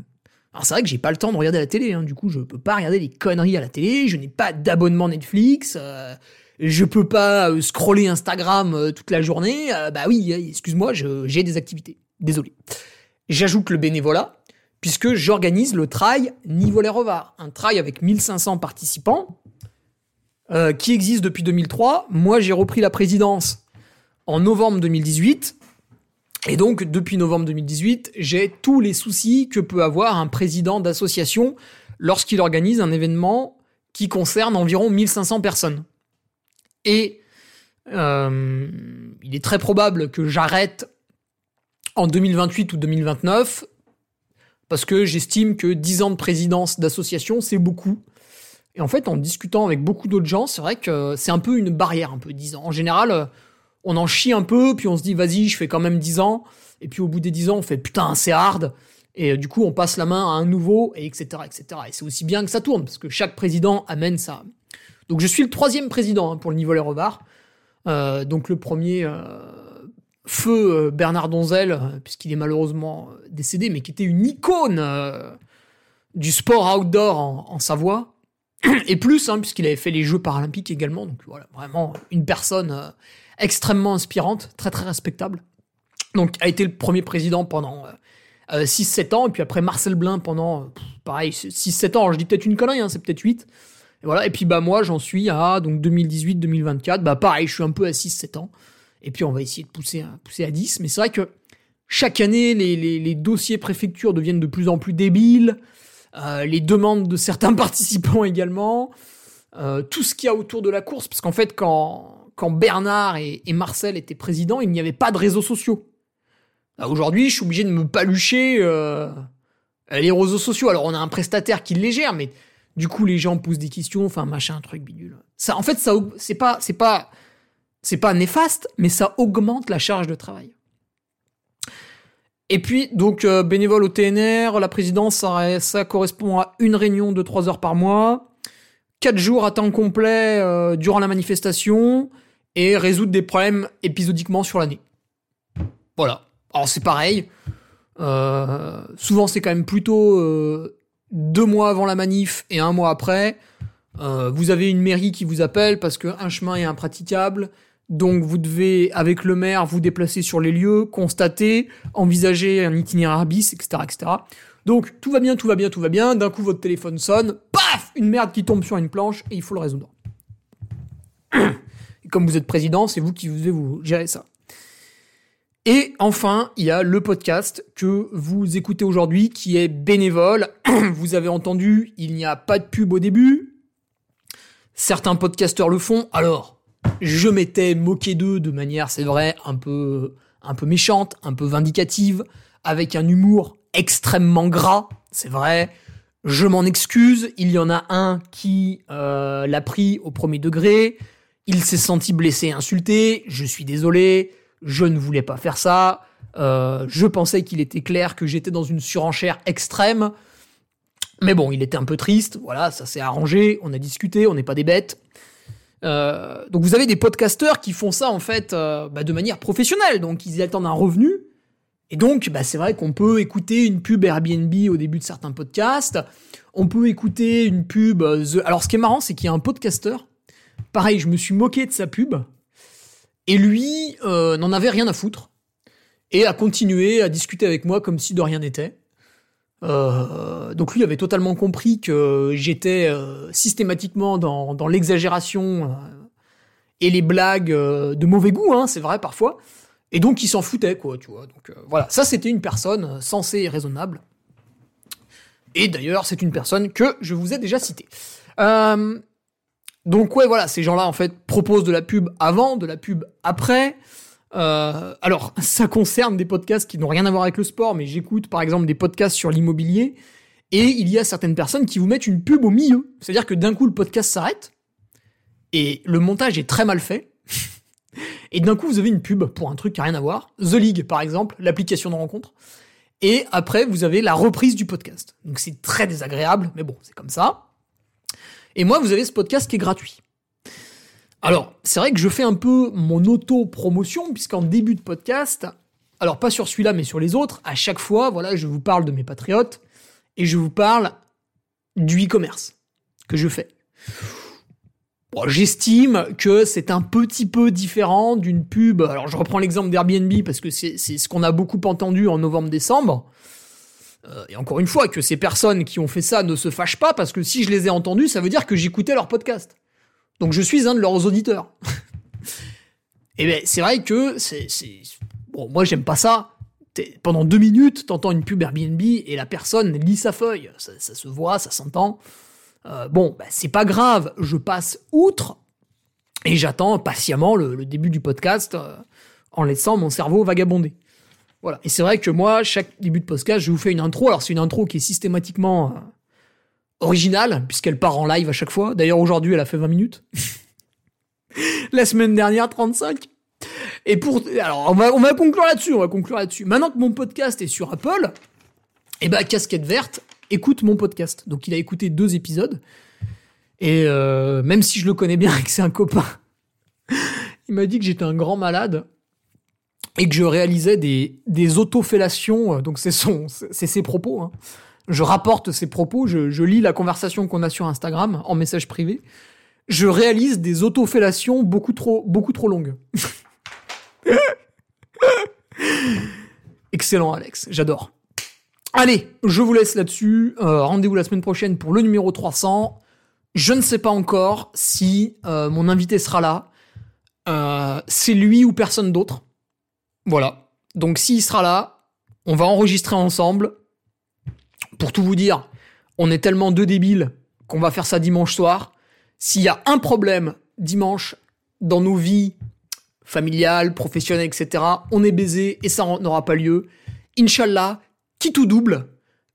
Alors c'est vrai que j'ai pas le temps de regarder la télé, hein. du coup je peux pas regarder les conneries à la télé, je n'ai pas d'abonnement Netflix, euh, je peux pas euh, scroller Instagram euh, toute la journée, bah oui, excuse-moi, j'ai des activités, désolé. J'ajoute le bénévolat, puisque j'organise le trail Revards, un trail avec 1500 participants, qui existe depuis 2003. Moi j'ai repris la présidence en novembre 2018, et donc, depuis novembre 2018, j'ai tous les soucis que peut avoir un président d'association lorsqu'il organise un événement qui concerne environ 1500 personnes. Et euh, il est très probable que j'arrête en 2028 ou 2029 parce que j'estime que 10 ans de présidence d'association, c'est beaucoup. Et en fait, en discutant avec beaucoup d'autres gens, c'est vrai que c'est un peu une barrière, un peu 10 ans. En général, on en chie un peu, puis on se dit vas-y, je fais quand même 10 ans, et puis au bout des 10 ans, on fait putain, c'est hard, et euh, du coup, on passe la main à un nouveau, et etc., etc. Et c'est aussi bien que ça tourne, parce que chaque président amène ça. Donc je suis le troisième président hein, pour le niveau les revards. Euh, donc le premier, euh, feu Bernard Donzel, puisqu'il est malheureusement décédé, mais qui était une icône du sport outdoor en, Savoie. Et plus, hein, puisqu'il avait fait les Jeux paralympiques également. Donc voilà, vraiment une personne extrêmement inspirante, très très respectable. Donc a été le premier président pendant 6-7 euh, euh, ans, et puis après Marcel Blin pendant, euh, pareil, 6-7 ans, je dis peut-être une connerie, hein, c'est peut-être 8. Et voilà, et puis bah moi j'en suis à donc 2018-2024, bah pareil, je suis un peu à 6-7 ans. Et puis on va essayer de pousser à, pousser à 10, mais c'est vrai que chaque année, les, dossiers préfecture deviennent de plus en plus débiles, les demandes de certains participants également, tout ce qu'il y a autour de la course, parce qu'en fait quand quand Bernard et, Marcel étaient présidents, il n'y avait pas de réseaux sociaux. Aujourd'hui, je suis obligé de me palucher euh, les réseaux sociaux. Alors, on a un prestataire qui les gère, mais du coup, les gens posent des questions, enfin, machin, truc bidule. Ça, en fait, ça, c'est pas, c'est pas, c'est pas néfaste, mais ça augmente la charge de travail. Et puis, donc, euh, bénévole au TNR, la présidence, ça, correspond à une réunion de 3 heures par mois, 4 jours à temps complet euh, durant la manifestation, et résoudre des problèmes épisodiquement sur l'année. Voilà. Alors c'est pareil. Euh, souvent c'est quand même plutôt deux mois avant la manif et un mois après. Vous avez une mairie qui vous appelle parce qu'un chemin est impraticable. Donc vous devez, avec le maire, vous déplacer sur les lieux, constater, envisager un itinéraire bis, etc., etc. Donc tout va bien, tout va bien, tout va bien. D'un coup votre téléphone sonne, paf, une merde qui tombe sur une planche et il faut le résoudre comme vous êtes président, c'est vous qui devez vous gérer ça. Et enfin, il y a le podcast que vous écoutez aujourd'hui qui est bénévole. Vous avez entendu, il n'y a pas de pub au début. Certains podcasteurs le font. Alors, je m'étais moqué d'eux de manière, c'est vrai, un peu, un peu méchante, un peu vindicative, avec un humour extrêmement gras. C'est vrai. Je m'en excuse. Il y en a un qui euh, l'a pris au premier degré. Il s'est senti blessé, insulté. Je suis désolé. Je ne voulais pas faire ça. Euh, je pensais qu'il était clair que j'étais dans une surenchère extrême. Mais bon, il était un peu triste. Voilà, ça s'est arrangé. On a discuté. On n'est pas des bêtes. Euh, donc vous avez des podcasteurs qui font ça en fait euh, bah, de manière professionnelle. Donc ils attendent un revenu. Et donc, bah, c'est vrai qu'on peut écouter une pub Airbnb au début de certains podcasts. On peut écouter une pub. Alors, ce qui est marrant, c'est qu'il y a un podcasteur Pareil, je me suis moqué de sa pub. Et lui euh, n'en avait rien à foutre. Et a continué à discuter avec moi comme si de rien n'était. Euh, donc lui avait totalement compris que j'étais euh, systématiquement dans, l'exagération et les blagues de mauvais goût, hein, c'est vrai parfois. Et donc il s'en foutait, quoi, tu vois. Donc voilà, ça c'était une personne sensée et raisonnable. Et d'ailleurs, c'est une personne que je vous ai déjà citée. Euh, donc ouais, voilà, ces gens-là en fait proposent de la pub avant, de la pub après. Euh, alors, ça concerne des podcasts qui n'ont rien à voir avec le sport, mais j'écoute par exemple des podcasts sur l'immobilier, et il y a certaines personnes qui vous mettent une pub au milieu. C'est-à-dire que d'un coup, le podcast s'arrête, et le montage est très mal fait, et d'un coup, vous avez une pub pour un truc qui n'a rien à voir. The League, par exemple, l'application de rencontre. Et après, vous avez la reprise du podcast. Donc c'est très désagréable, mais bon, c'est comme ça. Et moi, vous avez ce podcast qui est gratuit. Alors, c'est vrai que je fais un peu mon auto-promotion, puisqu'en début de podcast, alors pas sur celui-là, mais sur les autres, à chaque fois, voilà, je vous parle de mes patriotes, et je vous parle du e-commerce que je fais. J'estime que c'est un petit peu différent d'une pub. Alors je reprends l'exemple d'Airbnb parce que c'est ce qu'on a beaucoup entendu en novembre-décembre. Euh, et encore une fois, que ces personnes qui ont fait ça ne se fâchent pas parce que si je les ai entendus, ça veut dire que j'écoutais leur podcast. Donc je suis un de leurs auditeurs. et ben c'est vrai que c'est bon, moi j'aime pas ça. Pendant deux minutes, t'entends une pub Airbnb et la personne lit sa feuille. Ça, ça se voit, ça s'entend. Euh, bon, bah, c'est pas grave, je passe outre et j'attends patiemment le, début du podcast euh, en laissant mon cerveau vagabonder. Voilà. Et c'est vrai que moi, chaque début de podcast, je vous fais une intro. Alors c'est une intro qui est systématiquement euh, originale puisqu'elle part en live à chaque fois. D'ailleurs aujourd'hui, elle a fait 20 minutes. La semaine dernière, 35. Et pour, alors on va, on va conclure là-dessus, on va conclure là-dessus. Maintenant que mon podcast est sur Apple, eh ben casquette verte, écoute mon podcast. Donc il a écouté deux épisodes. Et euh, même si je le connais bien et que c'est un copain, il m'a dit que j'étais un grand malade et que je réalisais des, des autofellations. Donc c'est c'est ses propos. Hein. Je rapporte ses propos, je, lis la conversation qu'on a sur Instagram en message privé. Je réalise des autofellations beaucoup trop, beaucoup trop longues. Excellent, Alex. J'adore. Allez, je vous laisse là-dessus. Euh, rendez-vous la semaine prochaine pour le numéro 300. Je ne sais pas encore si euh, mon invité sera là. Euh, c'est lui ou personne d'autre. Voilà. Donc s'il sera là, on va enregistrer ensemble. Pour tout vous dire, on est tellement deux débiles qu'on va faire ça dimanche soir. S'il y a un problème dimanche dans nos vies familiales, professionnelles, etc., on est baisé et ça n'aura pas lieu. Inch'Allah, qui tout double.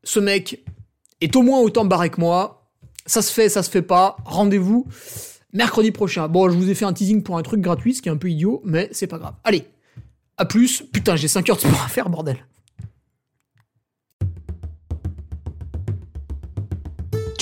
Ce mec est au moins autant barré que moi. Ça se fait, ça se fait pas. Rendez-vous mercredi prochain. Bon, je vous ai fait un teasing pour un truc gratuit, ce qui est un peu idiot, mais c'est pas grave. Allez, à plus. Putain, j'ai 5 heures de sport à faire, bordel.